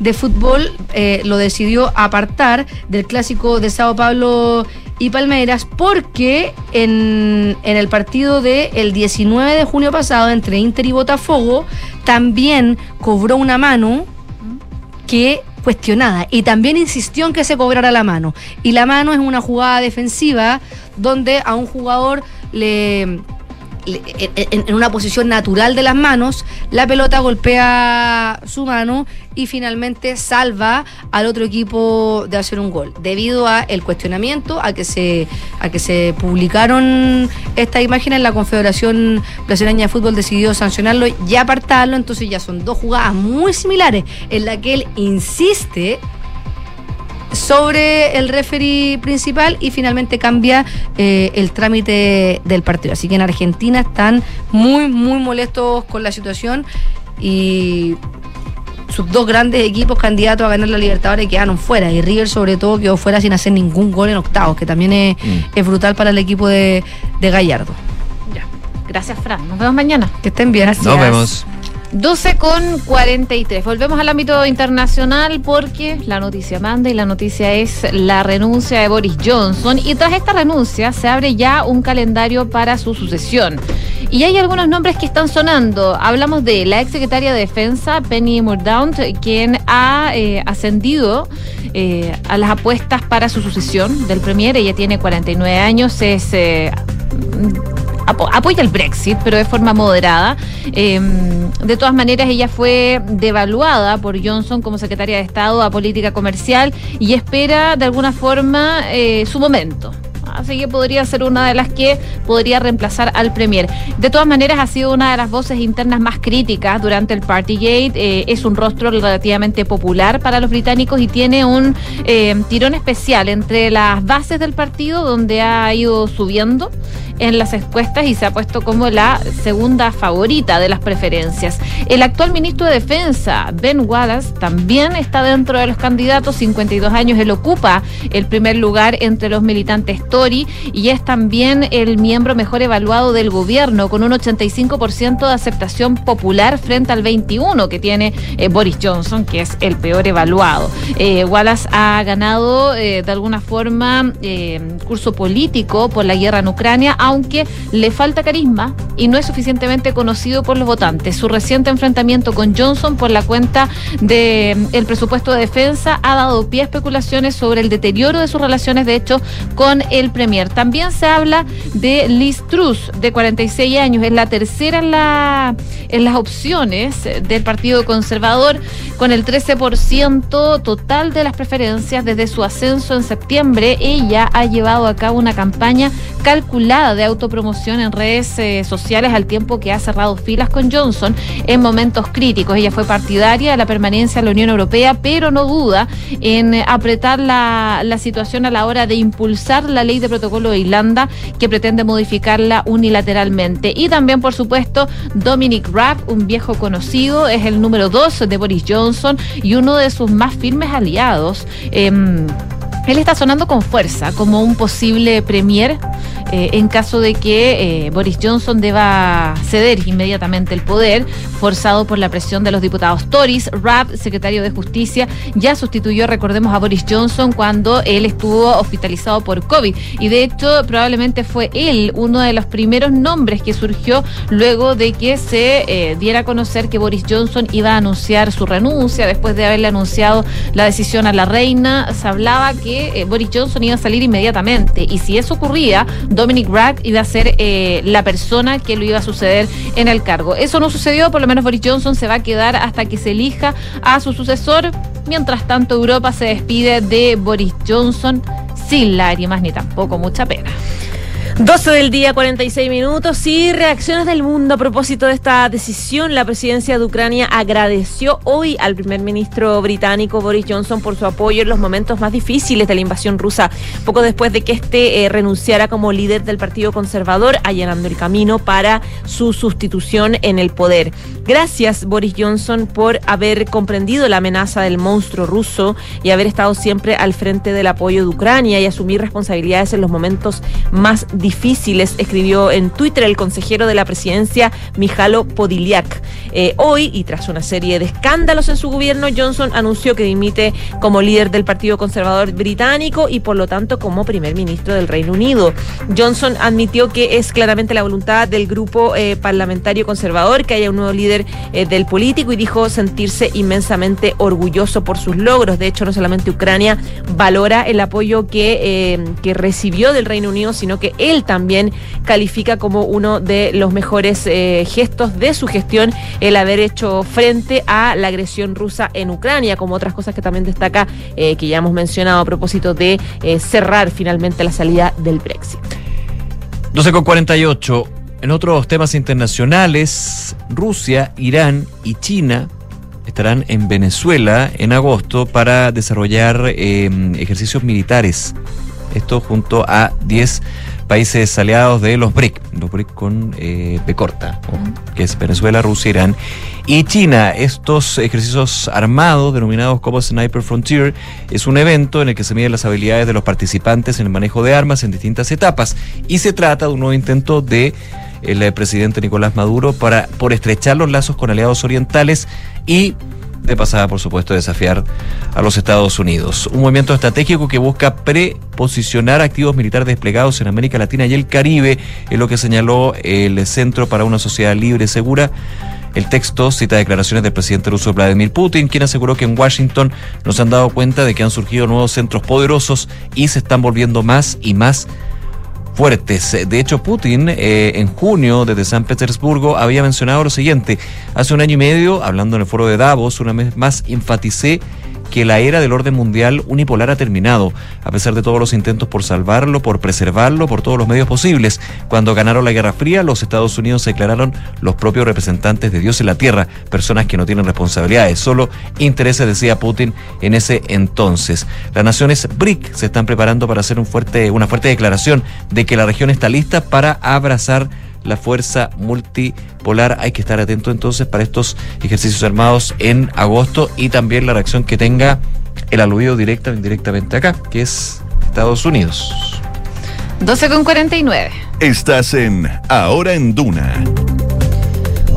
de Fútbol eh, lo decidió apartar del clásico de Sao Paulo y Palmeiras porque en, en el partido del el 19 de junio pasado entre Inter y Botafogo también cobró una mano que cuestionada y también insistió en que se cobrara la mano. Y la mano es una jugada defensiva donde a un jugador le- en, una posición natural de las manos, la pelota golpea su mano y finalmente salva al otro equipo de hacer un gol. Debido a el cuestionamiento, a que se, a que se publicaron estas imágenes, la Confederación Brasileña de Fútbol decidió sancionarlo y apartarlo. Entonces ya son dos jugadas muy similares en la que él insiste sobre el referee principal y finalmente cambia eh, el trámite del partido. Así que en Argentina están muy, muy molestos con la situación y sus dos grandes equipos candidatos a ganar la Libertadores quedaron fuera y River sobre todo quedó fuera sin hacer ningún gol en octavos, que también es, es brutal para el equipo de, de Gallardo. Gracias, Fran. Nos vemos mañana. Que estén bien. Nos vemos. 12 con 43. Volvemos al ámbito internacional porque la noticia manda y la noticia es la renuncia de Boris Johnson. Y tras esta renuncia se abre ya un calendario para su sucesión. Y hay algunos nombres que están sonando. Hablamos de la ex secretaria de Defensa, Penny Mordaunt, quien ha eh, ascendido eh, a las apuestas para su sucesión del Premier. Ella tiene 49 años, es. eh, apoya el Brexit, pero de forma moderada. Eh, de todas maneras, ella fue devaluada por Johnson como secretaria de Estado a Política Comercial y espera de alguna forma eh, su momento. Así que podría ser una de las que podría reemplazar al Premier. De todas maneras, ha sido una de las voces internas más críticas durante el Partygate. Eh, es un rostro relativamente popular para los británicos y tiene un eh, tirón especial entre las bases del partido, donde ha ido subiendo en las encuestas y se ha puesto como la segunda favorita de las preferencias. El actual ministro de Defensa, Ben Wallace, también está dentro de los candidatos, 52 años, él ocupa el primer lugar entre los militantes Tory y es también el miembro mejor evaluado del gobierno, con un 85% de aceptación popular frente al 21% que tiene eh, Boris Johnson, que es el peor evaluado. Eh, Wallace ha ganado eh, de alguna forma eh, curso político por la guerra en Ucrania, aunque le falta carisma y no es suficientemente conocido por los votantes. Su reciente enfrentamiento con Johnson por la cuenta del presupuesto de defensa ha dado pie a especulaciones sobre el deterioro de sus relaciones, de hecho, con el Premier. También se habla de Liz Truss, de 46 años, es la tercera en, la, en las opciones del Partido Conservador, con el 13% total de las preferencias desde su ascenso en septiembre. Ella ha llevado a cabo una campaña calculada de autopromoción en redes eh, sociales al tiempo que ha cerrado filas con Johnson en momentos críticos. Ella fue partidaria de la permanencia en la Unión Europea, pero no duda en apretar la, la situación a la hora de impulsar la ley de protocolo de Irlanda que pretende modificarla unilateralmente. Y también, por supuesto, Dominic Raab, un viejo conocido, es el número dos de Boris Johnson y uno de sus más firmes aliados. Em, él está sonando con fuerza como un posible premier eh, en caso de que eh, Boris Johnson deba ceder inmediatamente el poder, forzado por la presión de los diputados Tories. Raab, secretario de Justicia, ya sustituyó, recordemos, a Boris Johnson cuando él estuvo hospitalizado por COVID. Y de hecho, probablemente fue él uno de los primeros nombres que surgió luego de que se eh, diera a conocer que Boris Johnson iba a anunciar su renuncia después de haberle anunciado la decisión a la reina. Se hablaba que Boris Johnson iba a salir inmediatamente. Y si eso ocurría, Dominic Raab iba a ser eh, la persona que lo iba a suceder en el cargo. Eso no sucedió, por lo menos Boris Johnson se va a quedar hasta que se elija a su sucesor. Mientras tanto, Europa se despide de Boris Johnson sin lágrimas ni tampoco mucha pena. 12 del día, 46 minutos y reacciones del mundo a propósito de esta decisión. La presidencia de Ucrania agradeció hoy al primer ministro británico Boris Johnson por su apoyo en los momentos más difíciles de la invasión rusa, poco después de que este eh, renunciara como líder del Partido Conservador, allanando el camino para su sustitución en el poder. Gracias, Boris Johnson, por haber comprendido la amenaza del monstruo ruso y haber estado siempre al frente del apoyo de Ucrania y asumir responsabilidades en los momentos más difíciles, escribió en Twitter el consejero de la presidencia, Mijalo Podiliak. Eh, hoy, y tras una serie de escándalos en su gobierno, Johnson anunció que dimite como líder del Partido Conservador británico y por lo tanto como primer ministro del Reino Unido. Johnson admitió que es claramente la voluntad del grupo eh, parlamentario conservador que haya un nuevo líder eh, del político y dijo sentirse inmensamente orgulloso por sus logros. De hecho, no solamente Ucrania valora el apoyo que, que recibió del Reino Unido, sino que él también califica como uno de los mejores eh, gestos de su gestión el haber hecho frente a la agresión rusa en Ucrania, como otras cosas que también destaca, eh, que ya hemos mencionado a propósito de eh, cerrar finalmente la salida del Brexit. 12 con 48. En otros temas internacionales, Rusia, Irán y China estarán en Venezuela en agosto para desarrollar eh, ejercicios militares. Esto junto a 10 países aliados de los BRIC, los BRIC con eh, P corta, que es Venezuela, Rusia, Irán y China. Estos ejercicios armados, denominados como Sniper Frontier, es un evento en el que se miden las habilidades de los participantes en el manejo de armas en distintas etapas y se trata de un nuevo intento de el eh, presidente Nicolás Maduro para por estrechar los lazos con aliados orientales y pasada, por supuesto, desafiar a los Estados Unidos. Un movimiento estratégico que busca preposicionar activos militares desplegados en América Latina y el Caribe, es lo que señaló el Centro para una Sociedad Libre y Segura. El texto cita declaraciones del presidente ruso Vladimir Putin, quien aseguró que en Washington nos han dado cuenta de que han surgido nuevos centros poderosos y se están volviendo más y más fuertes. De hecho, Putin eh, en junio desde San Petersburgo había mencionado lo siguiente. Hace un año y medio, hablando en el foro de Davos, una vez más enfaticé que la era del orden mundial unipolar ha terminado, a pesar de todos los intentos por salvarlo, por preservarlo, por todos los medios posibles. Cuando ganaron la Guerra Fría, los Estados Unidos se declararon los propios representantes de Dios en la Tierra, personas que no tienen responsabilidades, solo intereses, decía Putin en ese entonces. Las naciones BRIC se están preparando para hacer una fuerte declaración de que la región está lista para abrazar la fuerza multipolar. Hay que estar atento entonces para estos ejercicios armados en agosto y también la reacción que tenga el aludido directa o indirectamente acá, que es Estados Unidos. 12 con 49. Estás en Ahora en Duna.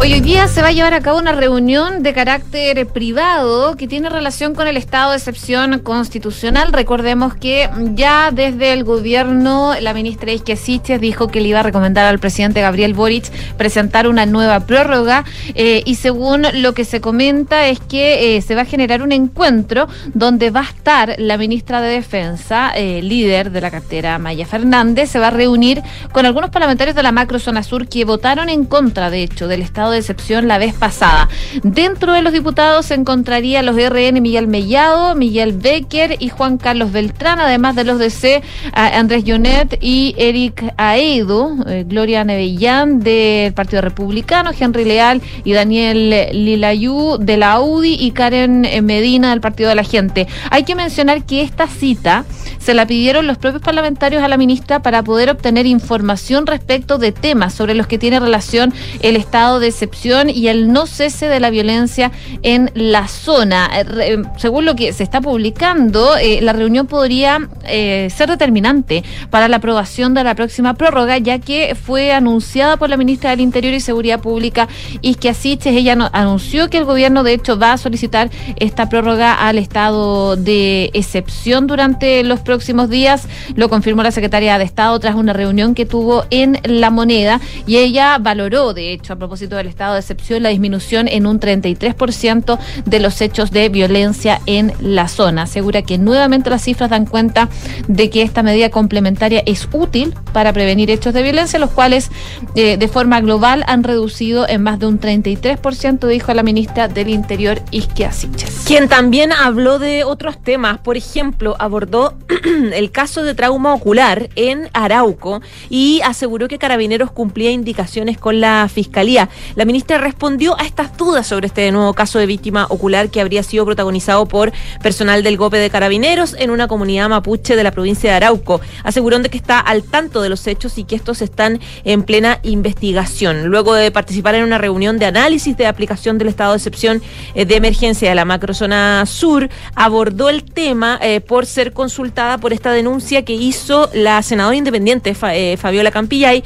Hoy, día se va a llevar a cabo una reunión de carácter privado que tiene relación con el estado de excepción constitucional. Recordemos que ya desde el gobierno la ministra Isque Siches dijo que le iba a recomendar al presidente Gabriel Boric presentar una nueva prórroga eh, y según lo que se comenta es que eh, se va a generar un encuentro donde va a estar la ministra de Defensa, eh, líder de la cartera Maya Fernández, se va a reunir con algunos parlamentarios de la macrozona sur que votaron en contra, de hecho, del estado de excepción la vez pasada. Dentro de los diputados se encontraría los RN Miguel Mellado, Miguel Becker y Juan Carlos Beltrán, además de los DC Andrés Jonet y Eric Aedo, eh, Gloria Nevellán del Partido Republicano, Henry Leal y Daniel Lilayú de la UDI y Karen Medina del Partido de la Gente. Hay que mencionar que esta cita se la pidieron los propios parlamentarios a la ministra para poder obtener información respecto de temas sobre los que tiene relación el estado de excepción y el no cese de la violencia en la zona. Eh, según lo que se está publicando, eh, la reunión podría eh, ser determinante para la aprobación de la próxima prórroga, ya que fue anunciada por la ministra del Interior y Seguridad Pública, Isquia Siches. Ella anunció que el gobierno, de hecho, va a solicitar esta prórroga al estado de excepción durante los próximos días. Lo confirmó la secretaria de Estado tras una reunión que tuvo en La Moneda y ella valoró, de hecho, a propósito del estado de excepción la disminución en un 33% de los hechos de violencia en la zona. Asegura que nuevamente las cifras dan cuenta de que esta medida complementaria es útil para prevenir hechos de violencia, los cuales eh, de forma global han reducido en más de un 33%, dijo la ministra del Interior, Isquia Siches. Quien también habló de otros temas, por ejemplo, abordó el caso de trauma ocular en Arauco y aseguró que Carabineros cumplía indicaciones con la Fiscalía. La ministra respondió a estas dudas sobre este nuevo caso de víctima ocular que habría sido protagonizado por personal del GOPE de Carabineros en una comunidad mapuche de la provincia de Arauco. Aseguró de que está al tanto de los hechos y que estos están en plena investigación. Luego de participar en una reunión de análisis de aplicación del estado de excepción eh, de emergencia de la macrozona sur, abordó el tema eh, por ser consultada por esta denuncia que hizo la senadora independiente eh, Fabiola Campillay,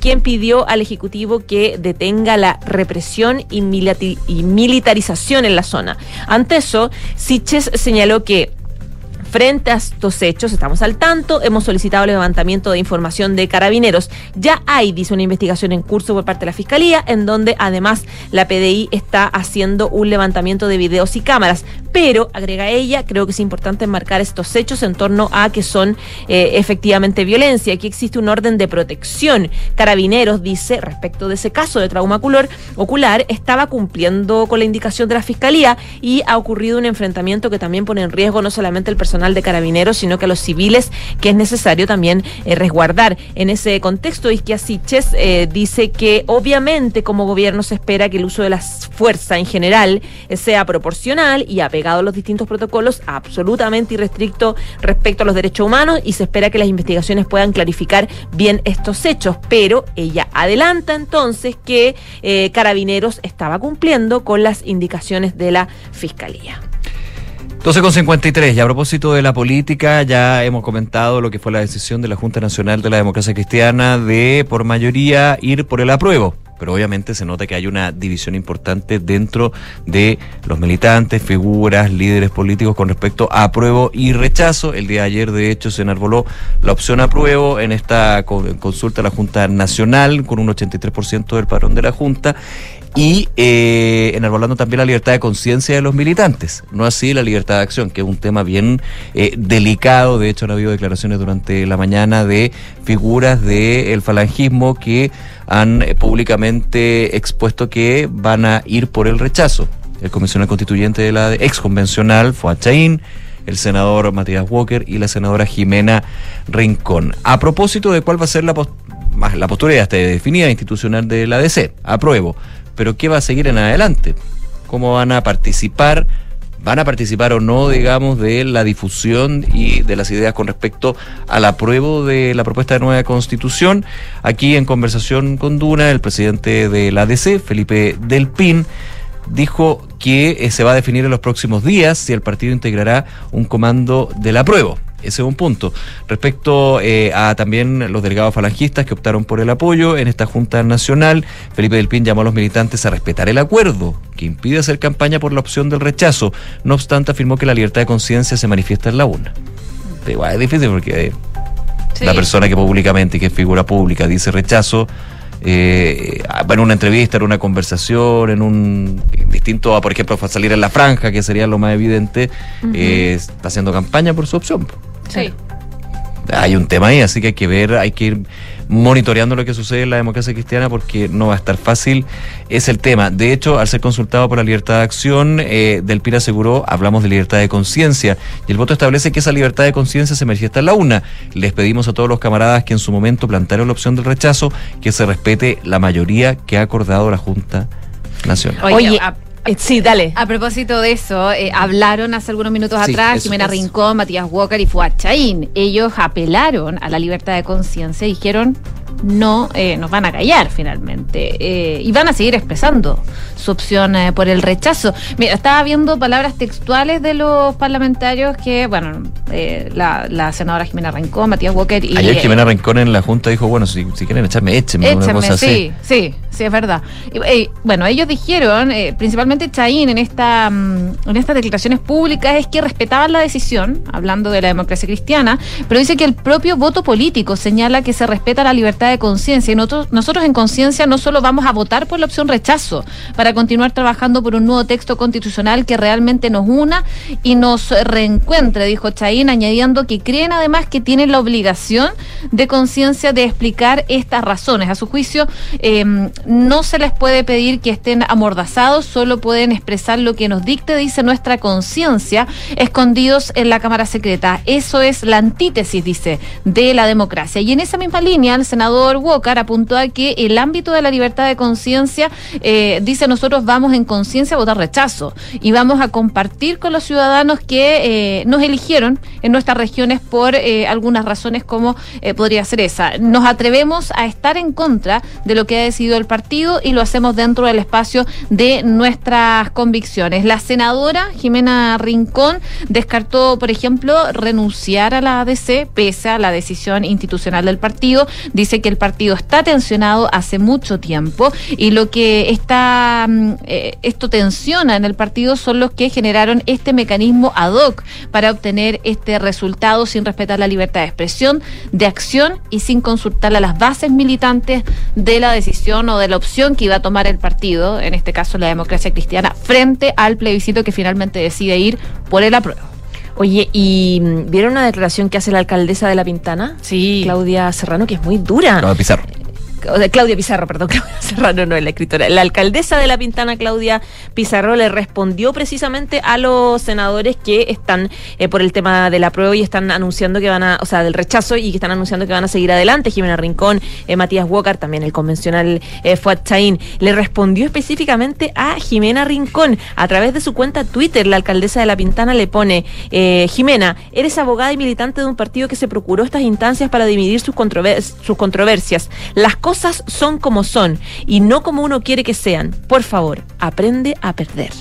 quien pidió al Ejecutivo que detenga la represión y, militarización en la zona. Ante eso, Siches señaló que Frente a estos hechos, estamos al tanto, hemos solicitado el levantamiento de información de carabineros. Ya hay, dice, una investigación en curso por parte de la Fiscalía, en donde además la PDI está haciendo un levantamiento de videos y cámaras. Pero, agrega ella, creo que es importante enmarcar estos hechos en torno a que son eh, efectivamente violencia. Aquí existe un orden de protección. Carabineros, dice, respecto de ese caso de trauma ocular, ocular estaba cumpliendo con la indicación de la Fiscalía y ha ocurrido un enfrentamiento que también pone en riesgo no solamente el personal de carabineros, sino que a los civiles que es necesario también eh, resguardar. En ese contexto, Isquia Siches eh, dice que obviamente como gobierno se espera que el uso de la fuerza en general eh, sea proporcional y apegado a los distintos protocolos, absolutamente irrestricto respecto a los derechos humanos y se espera que las investigaciones puedan clarificar bien estos hechos. Pero ella adelanta entonces que Carabineros estaba cumpliendo con las indicaciones de la Fiscalía. 12 con 53, y a propósito de la política, ya hemos comentado lo que fue la decisión de la Junta Nacional de la Democracia Cristiana de, por mayoría, ir por el apruebo. Pero obviamente se nota que hay una división importante dentro de los militantes, figuras, líderes políticos con respecto a apruebo y rechazo. El día de ayer, de hecho, se enarboló la opción apruebo en esta consulta a la Junta Nacional con un 83% del padrón de la Junta y eh, enarbolando también la libertad de conciencia de los militantes, no así la libertad de acción, que es un tema bien eh, delicado. De hecho, han habido declaraciones durante la mañana de figuras del falangismo que han eh, públicamente expuesto que van a ir por el rechazo. El comisionado constituyente de la ex convencional, Fuad Chaín, el senador Matías Walker y la senadora Jimena Rincón. A propósito de cuál va a ser la, la postura ya está definida institucional de la DC, apruebo, pero ¿qué va a seguir en adelante? ¿Cómo van a participar? ¿Van a participar o no, digamos, de la difusión y de las ideas con respecto al apruebo de la propuesta de nueva constitución? Aquí en conversación con Duna, el presidente de la DC, Felipe Del Pin, dijo que eh, se va a definir en los próximos días si el partido integrará un comando del apruebo. Ese es un punto. Respecto eh, a también los delegados falangistas que optaron por el apoyo en esta Junta Nacional, Felipe Del Pin llamó a los militantes a respetar el acuerdo que impide hacer campaña por la opción del rechazo. No obstante, afirmó que la libertad de conciencia se manifiesta en la urna. Pero igual es difícil porque eh, Sí. la persona que públicamente, que es figura pública, dice rechazo, eh, en una entrevista, en una conversación, en un distinto a, por ejemplo, salir en la franja, que sería lo más evidente, eh, está haciendo campaña por su opción. Sí. Hay un tema ahí, así que hay que ver, hay que ir monitoreando lo que sucede en la democracia cristiana porque no va a estar fácil. Es el tema. De hecho, al ser consultado por la libertad de acción, eh, Del Pin aseguró, hablamos de libertad de conciencia y el voto establece que esa libertad de conciencia se manifiesta en la una. Les pedimos a todos los camaradas que en su momento plantearon la opción del rechazo que se respete la mayoría que ha acordado la Junta Nacional. Oye, Oye, a- sí, dale. A propósito de eso, eh, hablaron hace algunos minutos Sí, atrás eso, Jimena eso. Rincón, Matías Walker y Fuad Chaín. Ellos apelaron a la libertad de conciencia y dijeron no eh, nos van a callar finalmente eh, y van a seguir expresando su opción eh, por el rechazo. Mira, estaba viendo palabras textuales de los parlamentarios que, bueno, eh, la, la senadora Jimena Rincón, Matías Walker y... Ayer Jimena Rincón en la Junta dijo, bueno, si, si quieren echarme, échenme, una cosa así. sí, sí, sí, es verdad. Y, bueno, ellos dijeron, principalmente Chaín en esta mm, en estas declaraciones públicas, es que respetaban la decisión, hablando de la democracia cristiana, pero dice que el propio voto político señala que se respeta la libertad de conciencia. Y nosotros, nosotros en conciencia no solo vamos a votar por la opción rechazo, para continuar trabajando por un nuevo texto constitucional que realmente nos una y nos reencuentre, dijo Chaín, añadiendo que creen además que tienen la obligación de conciencia de explicar estas razones. A su juicio, eh, no se les puede pedir que estén amordazados, solo pueden expresar lo que nos dicte, dice nuestra conciencia, escondidos en la Cámara Secreta. Eso es la antítesis, dice, de la democracia. Y en esa misma línea, el senador Walker apuntó a que el ámbito de la libertad de conciencia, eh, dice, nosotros vamos en conciencia a votar rechazo y vamos a compartir con los ciudadanos que eh, nos eligieron en nuestras regiones por eh, algunas razones como podría ser esa. Nos atrevemos a estar en contra de lo que ha decidido el partido y lo hacemos dentro del espacio de nuestras convicciones. La senadora Jimena Rincón descartó, por ejemplo, renunciar a la ADC pese a la decisión institucional del partido. Dice que el partido está tensionado hace mucho tiempo y lo que está mm, eh, esto tensiona en el partido son los que generaron este mecanismo ad hoc para obtener este resultado sin respetar la libertad de expresión, de acción y sin consultar a las bases militantes de la decisión o de la opción que iba a tomar el partido, en este caso la democracia cristiana, frente al plebiscito que finalmente decide ir por el apruebo. Oye, ¿y mm, vieron una declaración que hace la alcaldesa de La Pintana? Sí. Claudia Serrano, que es muy dura. De pisar. Claudia Pizarro, perdón, Claudia Serrano no es la escritora. La alcaldesa de La Pintana, Claudia Pizarro, le respondió precisamente a los senadores que están eh, por el tema de la prueba y están anunciando que van a, o sea, del rechazo y que están anunciando que van a seguir adelante. Jimena Rincón, eh, Matías Walker, también el convencional eh, le respondió específicamente a Jimena Rincón a través de su cuenta Twitter. La alcaldesa de La Pintana le pone, eh, Jimena, eres abogada y militante de un partido que se procuró estas instancias para dividir sus, sus controversias. Las cosas son como son y no como uno quiere que sean. Por favor, aprende a perder.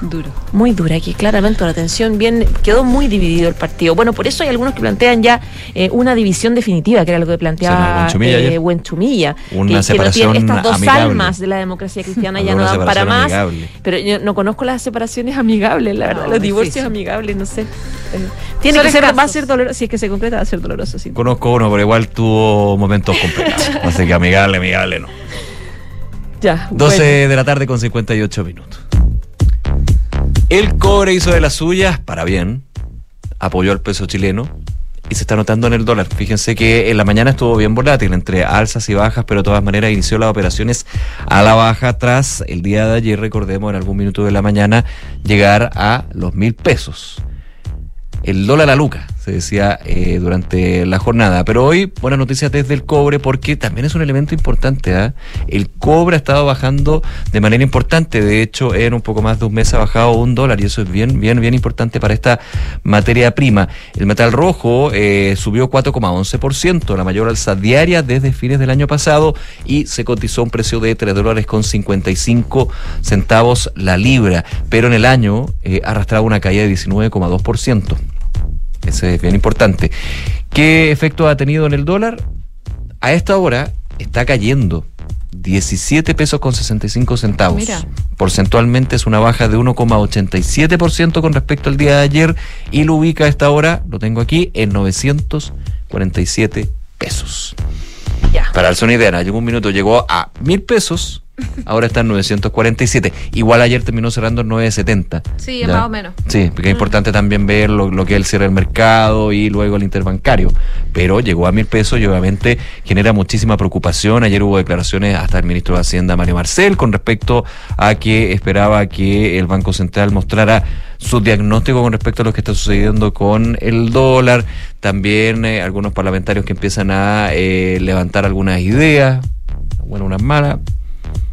Duro. Muy dura aquí, claramente la atención bien quedó muy dividido el partido. Bueno, por eso hay algunos que plantean ya eh, una división definitiva, que era lo que planteaba Buenchumilla eh. Buenchumilla, Una que- que, no separación tiene estas dos amigable. almas de la democracia cristiana ya no dan para separación más. amigable. Pero yo no conozco las separaciones amigables, la verdad, No, los divorcios difícil. amigables, no sé. Eh, Tiene que ser, va a ser doloroso, si es que se concreta va a ser doloroso, sí. Conozco uno, pero igual tuvo momentos complicados. Así que amigable, amigable no. Ya. 12 bueno. de la tarde con 58 minutos. El cobre hizo de las suyas, para bien, apoyó al peso chileno y se está notando en el dólar. Fíjense que en la mañana estuvo bien volátil, entre alzas y bajas, pero de todas maneras inició las operaciones a la baja tras el día de ayer, recordemos, en algún minuto de la mañana, llegar a los mil pesos. El dólar a Luca, se decía eh, durante la jornada. Pero hoy, buenas noticias desde el cobre, porque también es un elemento importante. ¿ah? El cobre ha estado bajando de manera importante. De hecho, en un poco más de un mes ha bajado un dólar, y eso es bien, bien, bien importante para esta materia prima. El metal rojo eh, subió 4,11%, la mayor alza diaria desde fines del año pasado, y se cotizó un precio de 3 dólares con 55 centavos la libra. Pero en el año eh, arrastraba una caída de 19,2%. Ese es bien importante. ¿Qué efecto ha tenido en el dólar? A esta hora está cayendo 17 pesos con 65 centavos. Mira. Porcentualmente es una baja de 1,87% con respecto al día de ayer y lo ubica a esta hora, lo tengo aquí, en 947 pesos. Para darse una idea, en algún minuto llegó a mil pesos, ahora está en 947. Igual ayer terminó cerrando en 970. Sí, ¿ya? más o menos. Sí, porque es importante también ver lo, lo que es el cierre del mercado y luego el interbancario. Pero llegó a mil pesos y obviamente genera muchísima preocupación. Ayer hubo declaraciones hasta el ministro de Hacienda, Mario Marcel, con respecto a que esperaba que el Banco Central mostrara su diagnóstico con respecto a lo que está sucediendo con el dólar. También eh, algunos parlamentarios que empiezan a eh, levantar algunas ideas, bueno, unas malas,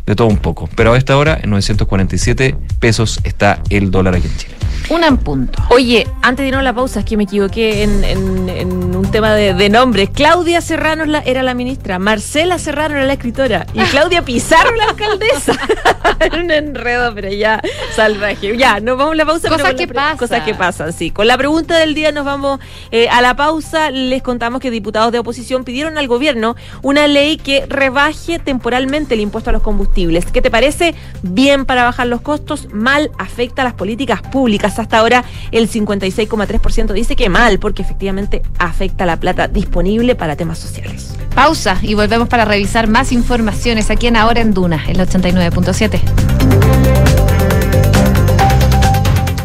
de todo un poco. Pero a esta hora, en 947 pesos está el dólar aquí en Chile. Una en punto. Oye, antes de irnos a la pausa, es que me equivoqué en, en- en un tema de, de nombres. Claudia Serrano la- era la ministra, Marcela Serrano era la escritora y Claudia Pizarro la alcaldesa. Era un enredo, pero ya salvaje. Ya, nos vamos a la pausa. Cosas que pasan. Cosas que pasan, sí. Con la pregunta del día nos vamos eh, a la pausa. Les contamos que diputados de oposición pidieron al gobierno una ley que rebaje temporalmente el impuesto a los combustibles. ¿Qué te parece? Bien para bajar los costos, mal afecta a las políticas públicas. Hasta ahora el 56,3% dice que mal, porque efectivamente afecta la plata disponible para temas sociales. Pausa y volvemos para revisar más informaciones aquí en Ahora en Duna, el 89.7.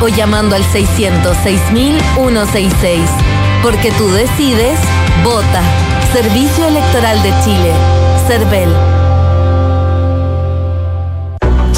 o llamando al 606.166. Porque tú decides, vota. Servicio Electoral de Chile. CERVEL.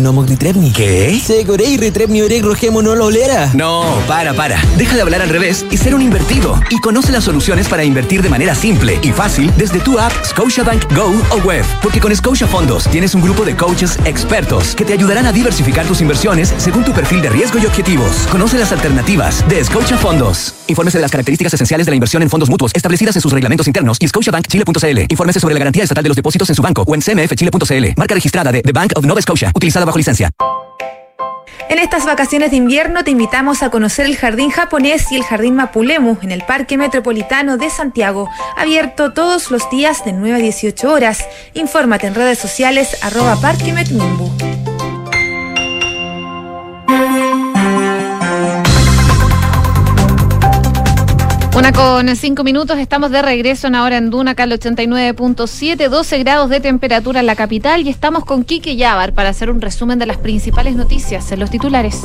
Nomoglitrepni. ¿Qué? Segorei retrepni oreg rogemo no lolera. No, para, para. Deja de hablar al revés y ser un invertido. Y conoce las soluciones para invertir de manera simple y fácil desde tu app Scotiabank Go o web. Porque con Scotia Fondos tienes un grupo de coaches expertos que te ayudarán a diversificar tus inversiones según tu perfil de riesgo y objetivos. Conoce las alternativas de Scotia Fondos. Infórmese de las características esenciales de la inversión en fondos mutuos establecidas en sus reglamentos internos y scotiabankchile.cl. Infórmese sobre la garantía estatal de los depósitos en su banco o en cmfchile.cl. Marca registrada de The Bank of Nova Scotia, utilizada bajo licencia. En estas vacaciones de invierno te invitamos a conocer el Jardín Japonés y el Jardín Mapulemu en el Parque Metropolitano de Santiago, abierto todos los días de 9 a 18 horas. Infórmate en redes sociales arroba Parque. Una con cinco minutos, estamos de regreso en ahora en Duna, acá al 89.7, 12 grados de temperatura en la capital y estamos con Quique Yabar para hacer un resumen de las principales noticias en los titulares.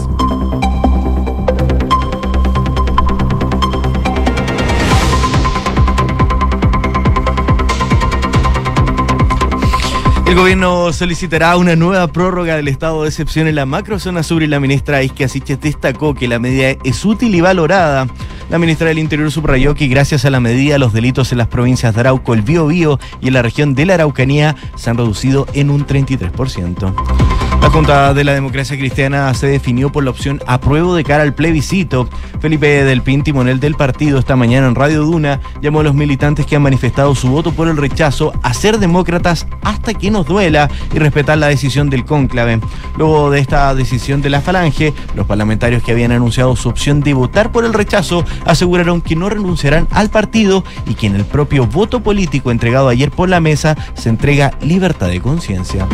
El gobierno solicitará una nueva prórroga del estado de excepción en la macrozona sur y la ministra Isque Asiches destacó que la medida es útil y valorada. La ministra del Interior subrayó que gracias a la medida los delitos en las provincias de Arauco, el Biobío y en la región de la Araucanía se han reducido en un 33%. La Junta de la Democracia Cristiana se definió por la opción apruebo de cara al plebiscito. Felipe del Pin, timonel del partido, esta mañana en Radio Duna, llamó a los militantes que han manifestado su voto por el rechazo a ser demócratas hasta que nos duela y respetar la decisión del cónclave. Luego de esta decisión de la Falange, los parlamentarios que habían anunciado su opción de votar por el rechazo aseguraron que no renunciarán al partido y que en el propio voto político entregado ayer por la mesa se entrega libertad de conciencia.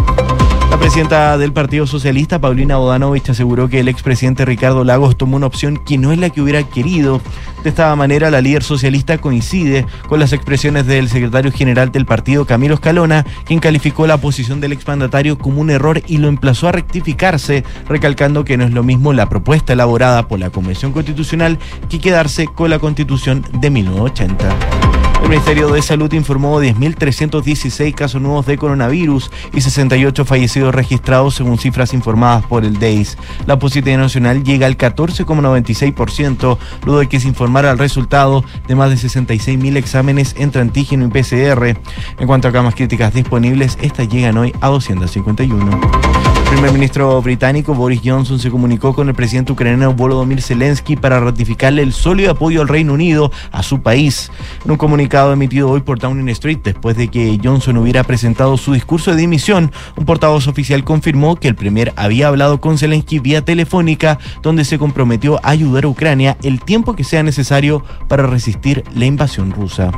La presidenta del Partido Socialista, Paulina Bodanovich, aseguró que el expresidente Ricardo Lagos tomó una opción que no es la que hubiera querido. De esta manera, la líder socialista coincide con las expresiones del secretario general del partido, Camilo Escalona, quien calificó la posición del exmandatario como un error y lo emplazó a rectificarse, recalcando que no es lo mismo la propuesta elaborada por la Convención Constitucional que quedarse con la Constitución de 1980. El Ministerio de Salud informó 10.316 casos nuevos de coronavirus y 68 fallecidos registrados según cifras informadas por el DEIS. La positividad nacional llega al 14,96% luego de que se informara el resultado de más de 66.000 exámenes entre antígeno y PCR. En cuanto a camas críticas disponibles, estas llegan hoy a 251. Primer ministro británico Boris Johnson se comunicó con el presidente ucraniano Volodymyr Zelensky para ratificarle el sólido apoyo al Reino Unido a su país. En un comunicado emitido hoy por Downing Street, después de que Johnson hubiera presentado su discurso de dimisión, un portavoz oficial confirmó que el premier había hablado con Zelensky vía telefónica, donde se comprometió a ayudar a Ucrania el tiempo que sea necesario para resistir la invasión rusa.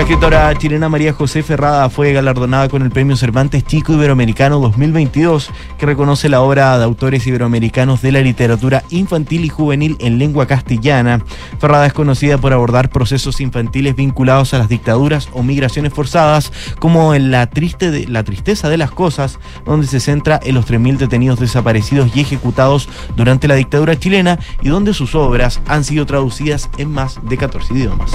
La escritora chilena María José Ferrada fue galardonada con el Premio Cervantes Chico Iberoamericano 2022, que reconoce la obra de autores iberoamericanos de la literatura infantil y juvenil en lengua castellana. Ferrada es conocida por abordar procesos infantiles vinculados a las dictaduras o migraciones forzadas, como en La, triste la tristeza de las cosas, donde se centra en los 3.000 detenidos desaparecidos y ejecutados durante la dictadura chilena y donde sus obras han sido traducidas en más de 14 idiomas.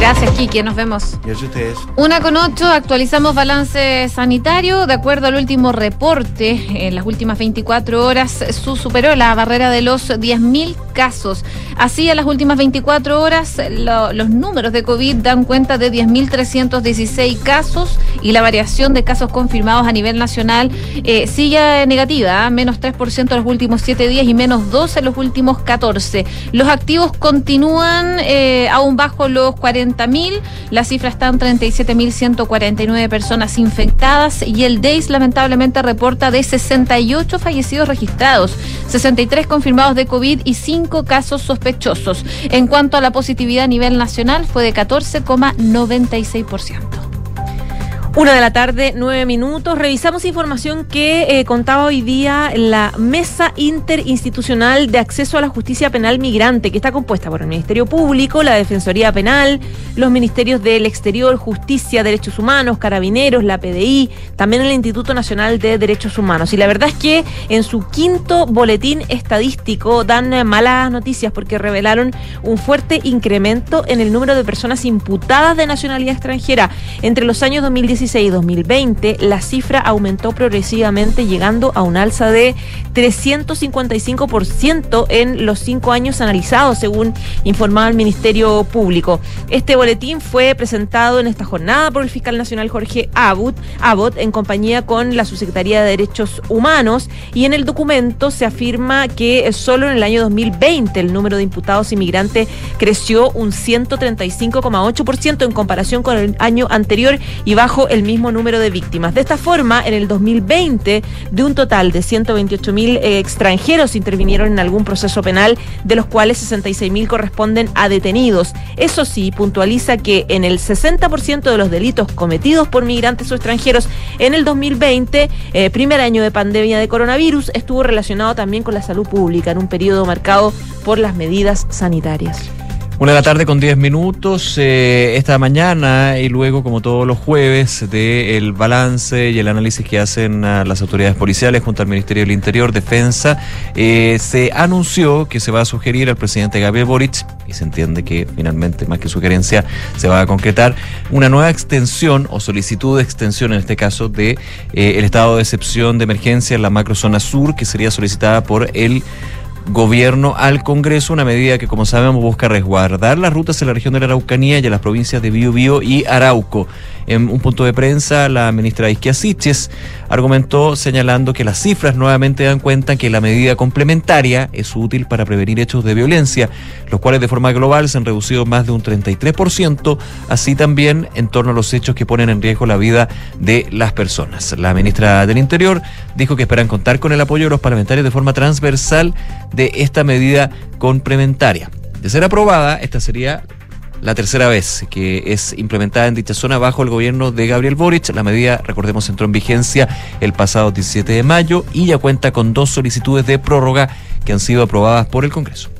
Gracias, Kiki. Nos vemos. Y ustedes. Una con ocho, actualizamos balance sanitario. De acuerdo al último reporte, en las últimas 24 horas su superó la barrera de los 10.000 casos. Así, en las últimas 24 horas, lo, los números de COVID dan cuenta de 10.316 casos y la variación de casos confirmados a nivel nacional eh, sigue negativa, ¿eh? menos 3% en los últimos 7 días y menos 2 en los últimos 14. Los activos continúan eh, aún bajo los 40.000. La cifra está en 37.149 personas infectadas y el DEIS lamentablemente reporta de 68 fallecidos registrados, 63 confirmados de COVID y 5 casos sospechosos. En cuanto a la positividad a nivel nacional, fue de 14,96%. Una de la tarde, nueve minutos. Revisamos información que eh, contaba hoy día la Mesa Interinstitucional de Acceso a la Justicia Penal Migrante, que está compuesta por el Ministerio Público, la Defensoría Penal, los Ministerios del Exterior, Justicia, Derechos Humanos, Carabineros, la PDI, también el Instituto Nacional de Derechos Humanos. Y la verdad es que en su quinto boletín estadístico dan eh, malas noticias porque revelaron un fuerte incremento en el número de personas imputadas de nacionalidad extranjera entre los años 2016 y 2020, la cifra aumentó progresivamente llegando a un alza de 355% en los cinco años analizados, según informaba el Ministerio Público. Este boletín fue presentado en esta jornada por el fiscal nacional Jorge Abbott, Abbott en compañía con la Subsecretaría de Derechos Humanos y en el documento se afirma que solo en el año 2020 el número de imputados inmigrantes creció un 135,8% en comparación con el año anterior y bajo el mismo número de víctimas. De esta forma, en el 2020, de un total de 128 mil eh, extranjeros intervinieron en algún proceso penal, de los cuales 66 mil corresponden a detenidos. Eso sí, puntualiza que en el 60% de los delitos cometidos por migrantes o extranjeros en el 2020, eh, primer año de pandemia de coronavirus, estuvo relacionado también con la salud pública en un periodo marcado por las medidas sanitarias. Una de la tarde con 10 minutos eh, esta mañana y luego, como todos los jueves, del balance y el análisis que hacen las autoridades policiales junto al Ministerio del Interior, Defensa, eh, se anunció que se va a sugerir al presidente Gabriel Boric, y se entiende que finalmente, más que sugerencia, se va a concretar una nueva extensión o solicitud de extensión, en este caso, de eh, el estado de excepción de emergencia en la macrozona sur, que sería solicitada por el gobierno al Congreso, una medida que como sabemos busca resguardar las rutas en la región de la Araucanía y en las provincias de Biobío y Arauco. En un punto de prensa, la ministra Isquia Siches argumentó señalando que las cifras nuevamente dan cuenta que la medida complementaria es útil para prevenir hechos de violencia, los cuales de forma global se han reducido más de un 33%, así también en torno a los hechos que ponen en riesgo la vida de las personas. La ministra del Interior dijo que esperan contar con el apoyo de los parlamentarios de forma transversal de esta medida complementaria. De ser aprobada, esta sería la tercera vez que es implementada en dicha zona bajo el gobierno de Gabriel Boric. La medida, recordemos, entró en vigencia el pasado 17 de mayo y ya cuenta con dos solicitudes de prórroga que han sido aprobadas por el Congreso.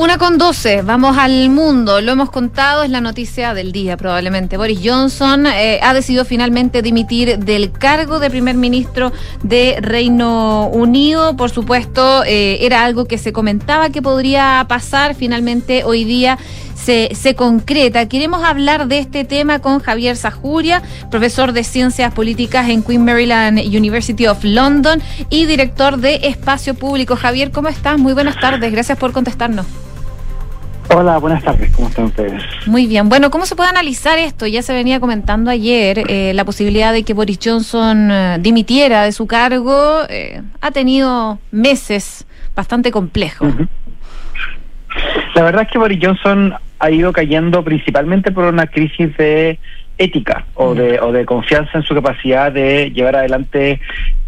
Una con doce, vamos al mundo. Lo hemos contado, es la noticia del día probablemente. Boris Johnson eh, ha decidido finalmente dimitir del cargo de primer ministro de Reino Unido. Por supuesto, eh, era algo que se comentaba que podría pasar. Finalmente, hoy día se, se, concreta. Queremos hablar de este tema con Javier Sajuria, profesor de Ciencias Políticas en Queen Maryland University of London y director de Espacio Público. Javier, ¿cómo estás? Muy buenas tardes. Gracias por contestarnos. Hola, buenas tardes, ¿cómo están ustedes? Muy bien, bueno, ¿cómo se puede analizar esto? Ya se venía comentando ayer eh, la posibilidad de que Boris Johnson eh, dimitiera de su cargo. Eh, ha tenido meses bastante complejos. La verdad es que Boris Johnson ha ido cayendo principalmente por una crisis de ética o de, o de confianza en su capacidad de llevar adelante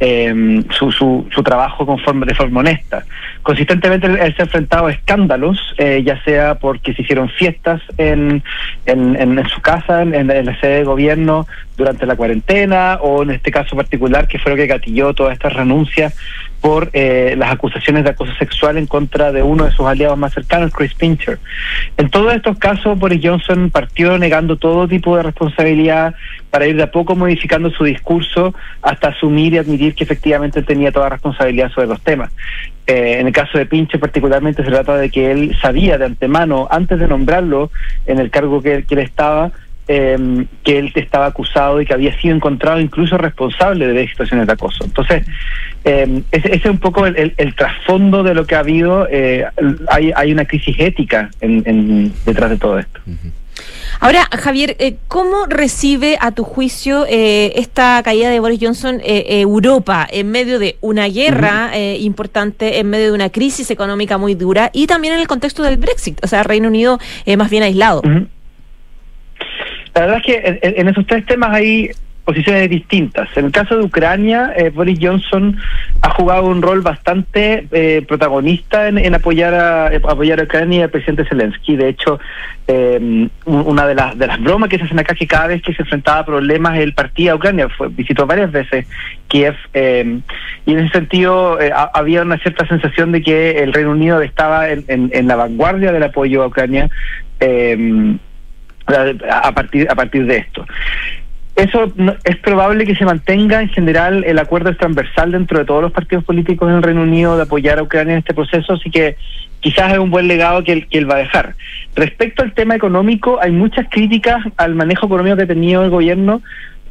eh, su, su, su trabajo con forma, de forma honesta. Consistentemente él se ha enfrentado a escándalos, eh, ya sea porque se hicieron fiestas en, en, en- en su casa, en, en la sede de gobierno durante la cuarentena, o en este caso particular que fue lo que gatilló todas estas renuncias por eh, las acusaciones de acoso sexual en contra de uno de sus aliados más cercanos, Chris Pincher. En todos estos casos, Boris Johnson partió negando todo tipo de responsabilidad para ir de a poco modificando su discurso hasta asumir y admitir que efectivamente tenía toda responsabilidad sobre los temas. Eh, en el caso de Pincher particularmente se trata de que él sabía de antemano, antes de nombrarlo en el cargo que él estaba, eh, que él estaba acusado y que había sido encontrado incluso responsable de situaciones de acoso. Entonces, eh, ese, ese es un poco el, el- el trasfondo de lo que ha habido. eh, hay, hay una crisis ética en- en- detrás de todo esto. Ahora, Javier, eh, ¿cómo recibe a tu juicio eh, esta caída de Boris Johnson eh, Europa en medio de una guerra eh, importante, en medio de una crisis económica muy dura y también en el contexto del Brexit? O sea, Reino Unido eh, más bien aislado. La verdad es que en, esos tres temas hay posiciones distintas. En el caso de Ucrania, eh, Boris Johnson ha jugado un rol bastante eh, protagonista en, en apoyar a eh, apoyar a Ucrania y al presidente Zelensky. De hecho, un- una de las de las bromas que se hacen acá es que cada vez que se enfrentaba a problemas él partía a Ucrania, visitó varias veces Kiev eh, y en ese sentido ha- había una cierta sensación de que el Reino Unido estaba en, la vanguardia del apoyo a Ucrania. eh, a partir a partir de esto. Eso no- es probable que se mantenga en general el acuerdo transversal dentro de todos los partidos políticos en el Reino Unido de apoyar a Ucrania en este proceso, así que quizás es un buen legado que él, que él va a dejar. Respecto al tema económico, hay muchas críticas al manejo económico que ha tenido el gobierno.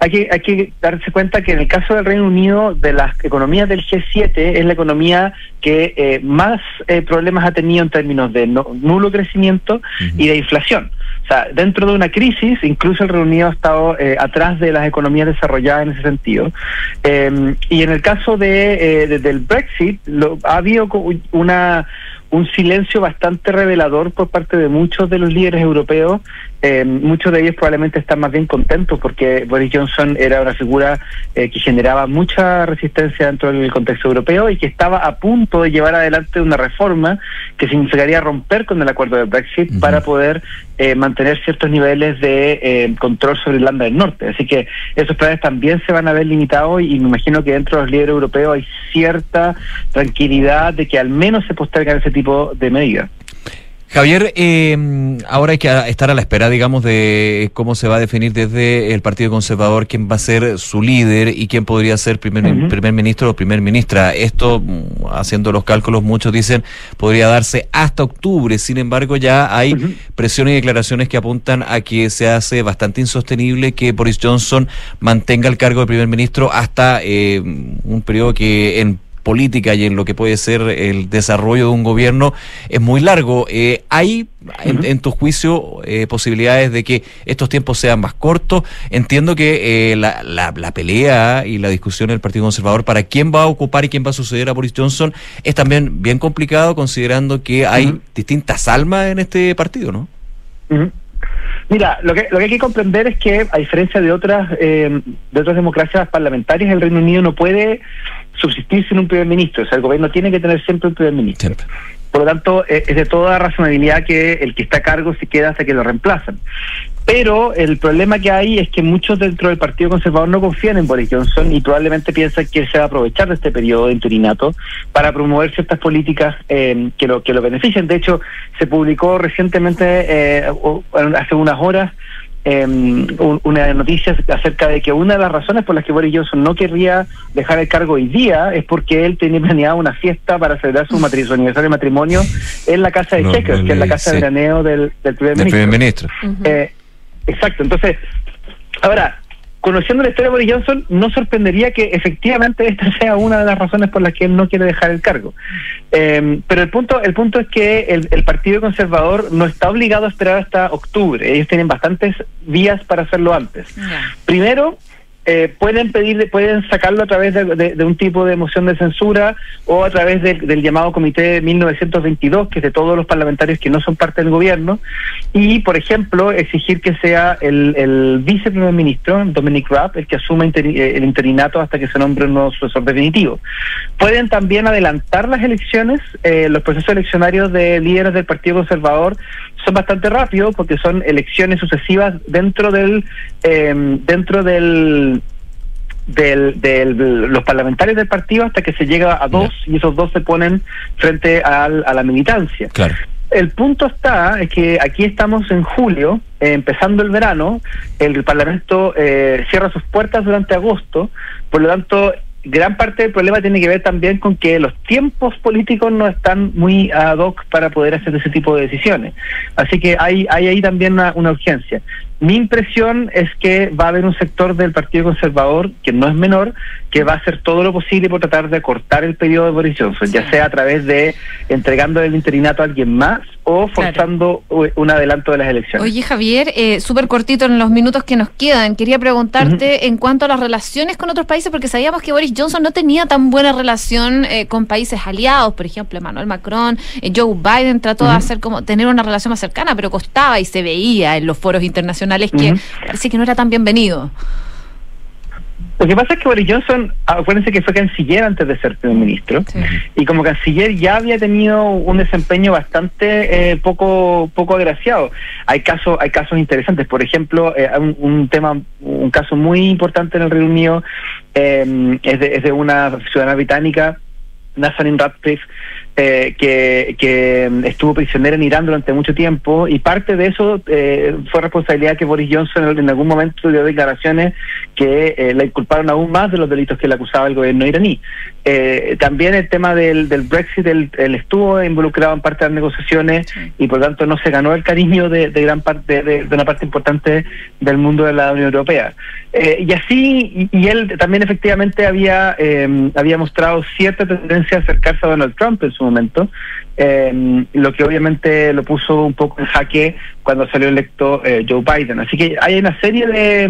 Hay que, hay que darse cuenta que en el caso del Reino Unido, de las economías del G7, es la economía que eh, más eh, problemas ha tenido en términos de no- nulo crecimiento y de inflación. O sea, dentro de una crisis, incluso el Reino Unido ha estado eh, atrás de las economías desarrolladas en ese sentido. Eh, y en el caso de, eh, de- del Brexit, lo- ha habido una un silencio bastante revelador por parte de muchos de los líderes europeos. Eh, muchos de ellos probablemente están más bien contentos porque Boris Johnson era una figura eh, que generaba mucha resistencia dentro del contexto europeo y que estaba a punto de llevar adelante una reforma que significaría romper con el acuerdo de Brexit para poder eh, mantener ciertos niveles de eh, control sobre Irlanda del Norte. Así que esos planes también se van a ver limitados y me imagino que dentro de los líderes europeos hay cierta tranquilidad de que al menos se postergan ese tipo de medidas. Javier, eh, ahora hay que estar a la espera, digamos, de cómo se va a definir desde el Partido Conservador quién va a ser su líder y quién podría ser primer, primer ministro o primer ministra. Esto, haciendo los cálculos, muchos dicen podría darse hasta octubre. Sin embargo, ya hay presiones y declaraciones que apuntan a que se hace bastante insostenible que Boris Johnson mantenga el cargo de primer ministro hasta eh, un periodo que en política y en lo que puede ser el desarrollo de un gobierno es muy largo. Eh, ¿Hay, en, en tu juicio, eh, posibilidades de que estos tiempos sean más cortos? Entiendo que eh, la, la- la pelea y la discusión del Partido Conservador para quién va a ocupar y quién va a suceder a Boris Johnson es también bien complicado considerando que hay distintas almas en este partido, ¿no? Ujú. Mira, lo que, lo que hay que comprender es que, a diferencia de otras eh, de otras democracias parlamentarias, el Reino Unido no puede subsistir sin un primer ministro. O sea, el gobierno tiene que tener siempre un primer ministro. Por lo tanto, eh, es de toda razonabilidad que el que está a cargo se queda hasta que lo reemplazan. Pero el problema que hay es que muchos dentro del Partido Conservador no confían en Boris Johnson y probablemente piensan que él se va a aprovechar de este periodo de interinato para promover ciertas políticas eh, que lo que lo beneficien. De hecho, se publicó recientemente, eh, hace unas horas, eh, un- una noticia acerca de que una de las razones por las que Boris Johnson no querría dejar el cargo hoy día es porque él tenía planeado una fiesta para celebrar su, matri- su aniversario de matrimonio en la casa de No, Chequers, no que es la casa de veraneo del, del primer Del ministro. primer ministro. Eh, exacto, entonces, ahora, conociendo la historia de Boris Johnson, no sorprendería que efectivamente esta sea una de las razones por las que él no quiere dejar el cargo. Eh, pero el punto, el punto es que el, el Partido Conservador no está obligado a esperar hasta octubre. Ellos tienen bastantes vías para hacerlo antes. Primero, eh, pueden pedir, pueden sacarlo a través de, de- de un tipo de moción de censura o a través del- del llamado Comité 1922, que es de todos los parlamentarios que no son parte del gobierno, y, por ejemplo, exigir que sea el, el viceprimer ministro, Dominic Raab, el que asuma eh, el interinato hasta que se nombre un nuevo sucesor definitivo. Pueden también adelantar las elecciones, eh, los procesos eleccionarios de líderes del Partido Conservador son bastante rápidos porque son elecciones sucesivas dentro del eh, dentro del del, del- los parlamentarios del partido hasta que se llega a dos y esos dos se ponen frente al- a la militancia. Claro. El punto está es que aquí estamos en julio, eh, empezando el verano, el Parlamento eh, cierra sus puertas durante agosto, por lo tanto, gran parte del problema tiene que ver también con que los tiempos políticos no están muy ad hoc para poder hacer ese tipo de decisiones. Así que hay, hay ahí también una, una urgencia. Mi impresión es que va a haber un sector del Partido Conservador, que no es menor, que va a hacer todo lo posible por tratar de cortar el periodo de Boris Johnson, ya sea a través de entregando el interinato a alguien más o forzando u- un adelanto de las elecciones. Oye, Javier, eh, súper cortito en los minutos que nos quedan. Quería preguntarte en cuanto a las relaciones con otros países, porque sabíamos que Boris Johnson no tenía tan buena relación eh, con países aliados, por ejemplo, Emmanuel Macron, eh, Joe Biden trató de hacer como tener una relación más cercana, pero costaba y se veía en los foros internacionales que Ujú. parece que no era tan bienvenido. Lo que pasa es que Boris Johnson, acuérdense que fue canciller antes de ser primer ministro, y como canciller ya había tenido un desempeño bastante eh, poco poco agraciado. Hay casos hay casos interesantes, por ejemplo, eh, un, un tema un caso muy importante en el Reino Unido eh, es, de, es de una ciudadana británica, Nazanin Radcliffe, eh, que, que estuvo prisionera en Irán durante mucho tiempo y parte de eso eh, fue responsabilidad que Boris Johnson en algún momento dio declaraciones que eh, la inculparon aún más de los delitos que le acusaba el gobierno iraní. Eh, también el tema del, del Brexit, él, él estuvo involucrado en parte de las negociaciones y por tanto no se ganó el cariño de, de gran parte de, de una parte importante del mundo de la Unión Europea. Eh, y así, y, y él también efectivamente había, eh, había mostrado cierta tendencia a acercarse a Donald Trump en su momento, eh, lo que obviamente lo puso un poco en jaque cuando salió electo eh, Joe Biden. Así que hay una serie de-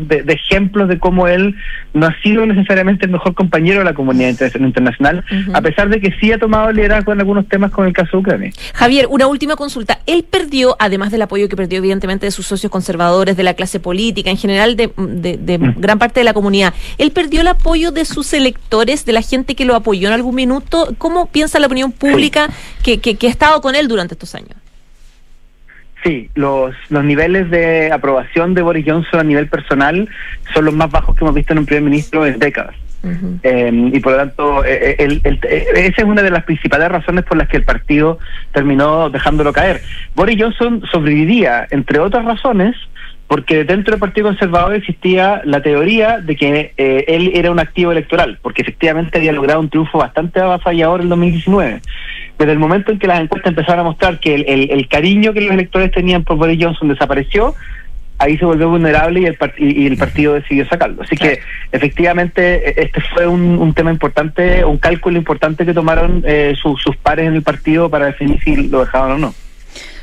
de ejemplos de cómo él no ha sido necesariamente el mejor compañero de la comunidad inter- internacional, a pesar de que sí ha tomado liderazgo en algunos temas con el caso de Ucrania. Javier, una última consulta. Él perdió, además del apoyo que perdió evidentemente de sus socios conservadores, de la clase política, en general de, de- de gran parte de la comunidad, él perdió el apoyo de sus electores, de la gente que lo apoyó en algún minuto. ¿Cómo piensa la opinión pública que, que- que ha estado con él durante estos años? Sí, los, los niveles de aprobación de Boris Johnson a nivel personal son los más bajos que hemos visto en un primer ministro en décadas. Eh, y por lo tanto, eh, eh, el- el- eh, esa es una de las principales razones por las que el partido terminó dejándolo caer. Boris Johnson sobreviviría, entre otras razones, porque dentro del Partido Conservador existía la teoría de que eh, él era un activo electoral, porque efectivamente había logrado un triunfo bastante avasallador en 2019. Desde el momento en que las encuestas empezaron a mostrar que el, el- el cariño que los electores tenían por Boris Johnson desapareció, ahí se volvió vulnerable y el, part- y y el partido decidió sacarlo. Así que efectivamente e- este fue un, un tema importante, un cálculo importante que tomaron eh, su- sus pares en el partido para definir si lo dejaban o no.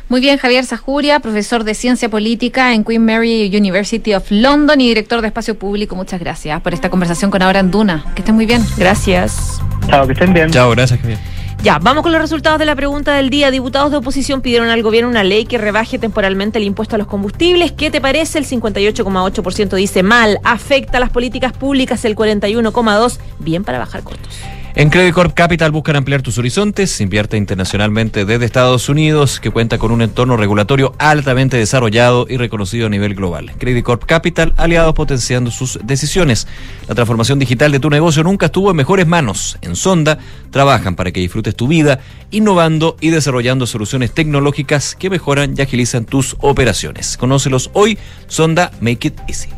Muy bien, Javier Sajuria, profesor de Ciencia Política en Queen Mary University of London y director de Espacio Público. Muchas gracias por esta conversación con Ahora en Duna. Que estén muy bien. Gracias. Chao, que estén bien. Chao, gracias, Javier. Ya, vamos con los resultados de la pregunta del día. Diputados de oposición pidieron al gobierno una ley que rebaje temporalmente el impuesto a los combustibles. ¿Qué te parece? El 58,8% dice mal. Afecta a las políticas públicas el 41,2%. Bien para bajar costos. En Credit Corp Capital buscan ampliar tus horizontes, invierte internacionalmente desde Estados Unidos, que cuenta con un entorno regulatorio altamente desarrollado y reconocido a nivel global. Credit Corp Capital, aliados potenciando sus decisiones. La transformación digital de tu negocio nunca estuvo en mejores manos. En Sonda trabajan para que disfrutes tu vida, innovando y desarrollando soluciones tecnológicas que mejoran y agilizan tus operaciones. Conócelos hoy, Sonda Make It Easy.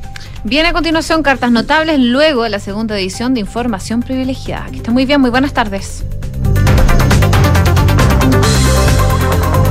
Viene a continuación cartas notables luego de la segunda edición de Información Privilegiada. Que está muy bien, muy buenas tardes.